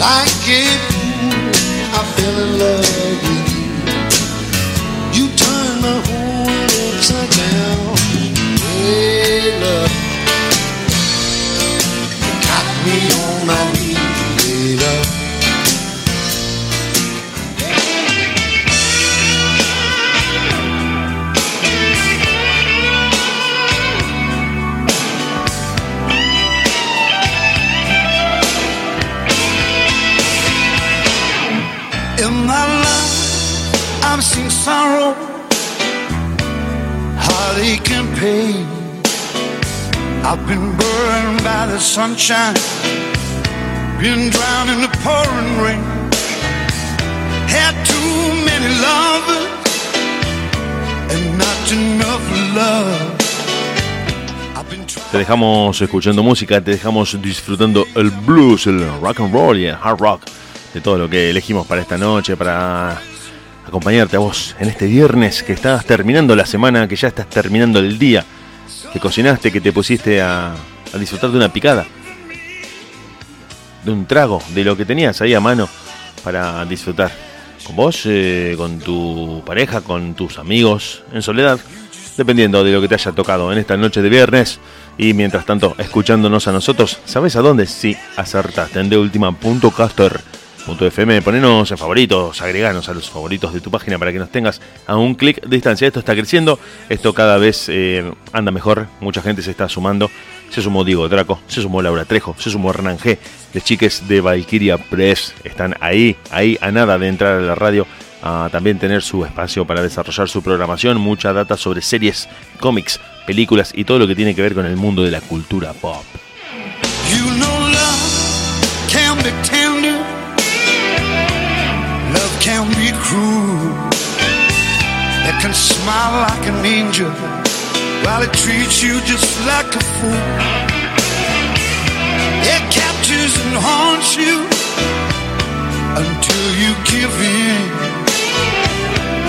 Like fool, I fell in love Te dejamos escuchando música, te dejamos disfrutando el blues, el rock and roll y el hard rock de todo lo que elegimos para esta noche, para acompañarte a vos en este viernes que estás terminando la semana, que ya estás terminando el día, que cocinaste, que te pusiste a, a disfrutar de una picada, de un trago, de lo que tenías ahí a mano para disfrutar. Con vos, eh, con tu pareja, con tus amigos, en soledad, dependiendo de lo que te haya tocado en esta noche de viernes. Y mientras tanto, escuchándonos a nosotros, ¿sabes a dónde? Sí, acertaste en deultima.caster.fm. Ponenos en favoritos, agreganos a los favoritos de tu página para que nos tengas a un clic de distancia. Esto está creciendo, esto cada vez eh, anda mejor, mucha gente se está sumando. Se sumó Diego Draco, se sumó Laura Trejo, se sumó Hernán G. Las chiques de Valkyria Press están ahí, ahí a nada de entrar a la radio a también tener su espacio para desarrollar su programación, mucha data sobre series, cómics, películas y todo lo que tiene que ver con el mundo de la cultura pop. While it treats you just like a fool. It captures and haunts you until you give in.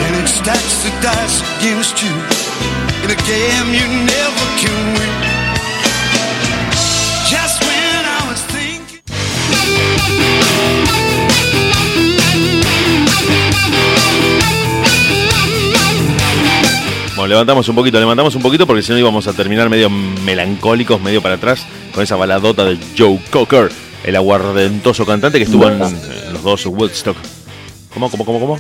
And it stacks the dice against you in a game you never can win. Just when I was thinking. Bueno, levantamos un poquito, levantamos un poquito porque si no íbamos a terminar medio melancólicos, medio para atrás, con esa baladota de Joe Cocker, el aguardentoso cantante que estuvo en, en los dos Woodstock. ¿Cómo, cómo, cómo, cómo?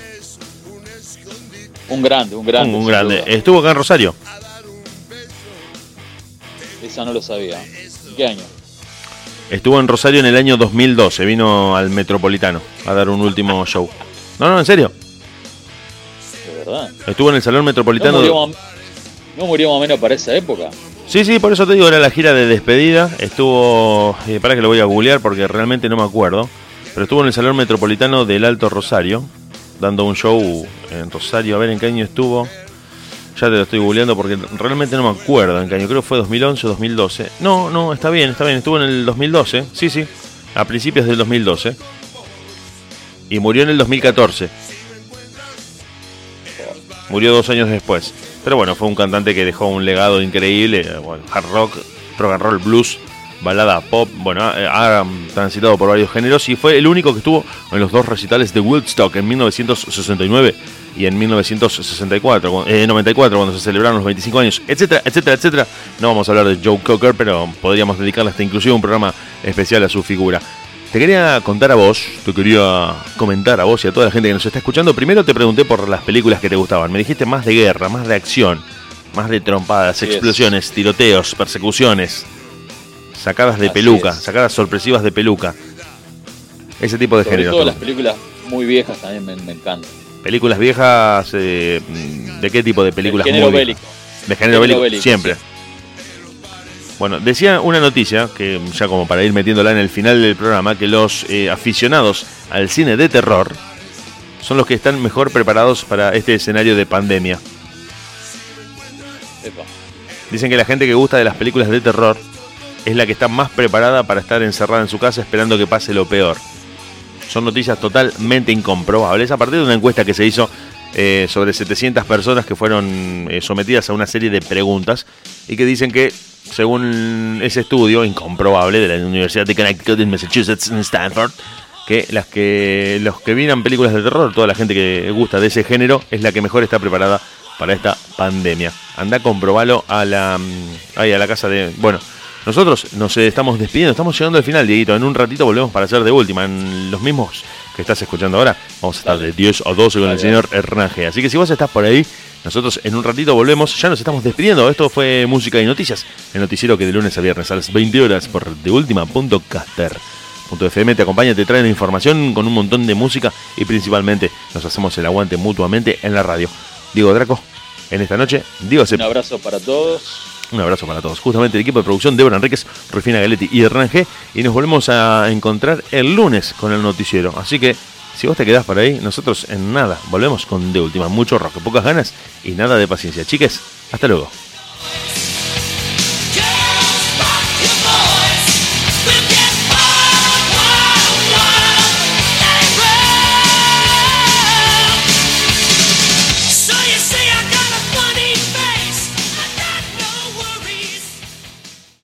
Un grande, un grande. Un, grande. duda. Estuvo acá en Rosario. Esa no lo sabía. ¿En qué año? Estuvo en Rosario en el año 2012. Vino al Metropolitano a dar un último show. No, no, en serio. De verdad. Estuvo en el Salón ¿No Metropolitano. murió, más- ¿No murió más o menos para esa época? Sí, sí, por eso te digo, era la gira de despedida. Estuvo. Eh, para que lo voy a googlear porque realmente no me acuerdo. Pero estuvo en el Salón Metropolitano del Alto Rosario. Dando un show en Rosario. A ver en qué año estuvo. Ya te lo estoy googleando porque realmente no me acuerdo en qué año. Creo que fue 2011 o 2012. No, no, está bien, está bien. Estuvo en el 2012. Sí, sí. A principios del 2012. Y murió en el 2014. Murió dos años después. Pero bueno, fue un cantante que dejó un legado increíble. eh, bueno, hard rock, rock and roll, blues, balada pop. Bueno, ha, ha transitado por varios géneros y fue el único que estuvo en los dos recitales de Woodstock en 1969 y en 1964, cu- eh, 94, cuando se celebraron los 25 años, etcétera, etcétera, etcétera. No vamos a hablar de Joe Cocker, pero podríamos dedicarle hasta inclusive un programa especial a su figura. Te quería contar a vos, te quería comentar a vos y a toda la gente que nos está escuchando. Primero te pregunté por las películas que te gustaban. Me dijiste más de guerra, más de acción, más de trompadas, Así es. explosiones, tiroteos, persecuciones, sacadas de Así peluca, es. sacadas sorpresivas de peluca. Ese tipo de Sobre género. todo las películas muy viejas también me, me encantan. Películas viejas, eh, ¿de qué tipo de películas? Del género muy bélico. viejas? De género, Género bélico, bélico, siempre. Bueno, decía una noticia, que ya como para ir metiéndola en el final del programa, que los eh, aficionados al cine de terror son los que están mejor preparados para este escenario de pandemia. Dicen que la gente que gusta de las películas de terror es la que está más preparada para estar encerrada en su casa esperando que pase lo peor. Son noticias totalmente incomprobables a partir de una encuesta que se hizo eh, sobre 700 personas que fueron eh, sometidas a una serie de preguntas y que dicen que, según ese estudio incomprobable de la Universidad de Connecticut en Massachusetts, en Stanford, que las que los que miran películas de terror, toda la gente que gusta de ese género, es la que mejor está preparada para esta pandemia. Anda a comprobarlo a la, mm, ahí a la casa de... Bueno, nosotros nos estamos despidiendo, estamos llegando al final, Dieguito. En un ratito volvemos para hacer de última, en los mismos que estás escuchando ahora. Vamos a estar de 10 o 12 con el señor Hernán G. Así que si vos estás por ahí, nosotros en un ratito volvemos. Ya nos estamos despidiendo. Esto fue Música y Noticias, el noticiero que de lunes a viernes a las 20 horas por deultima.caster.fm te acompaña, te trae la información con un montón de música y principalmente nos hacemos el aguante mutuamente en la radio. Diego Draco, en esta noche, Diego se Un abrazo para todos. un abrazo para todos. Justamente el equipo de producción, Débora Enríquez, Rufina Galetti y Hernán G. Y nos volvemos a encontrar el lunes con el noticiero. Así que, si vos te quedás por ahí, nosotros en nada volvemos con de última mucho rock, pocas ganas y nada de paciencia. Chiques, hasta luego.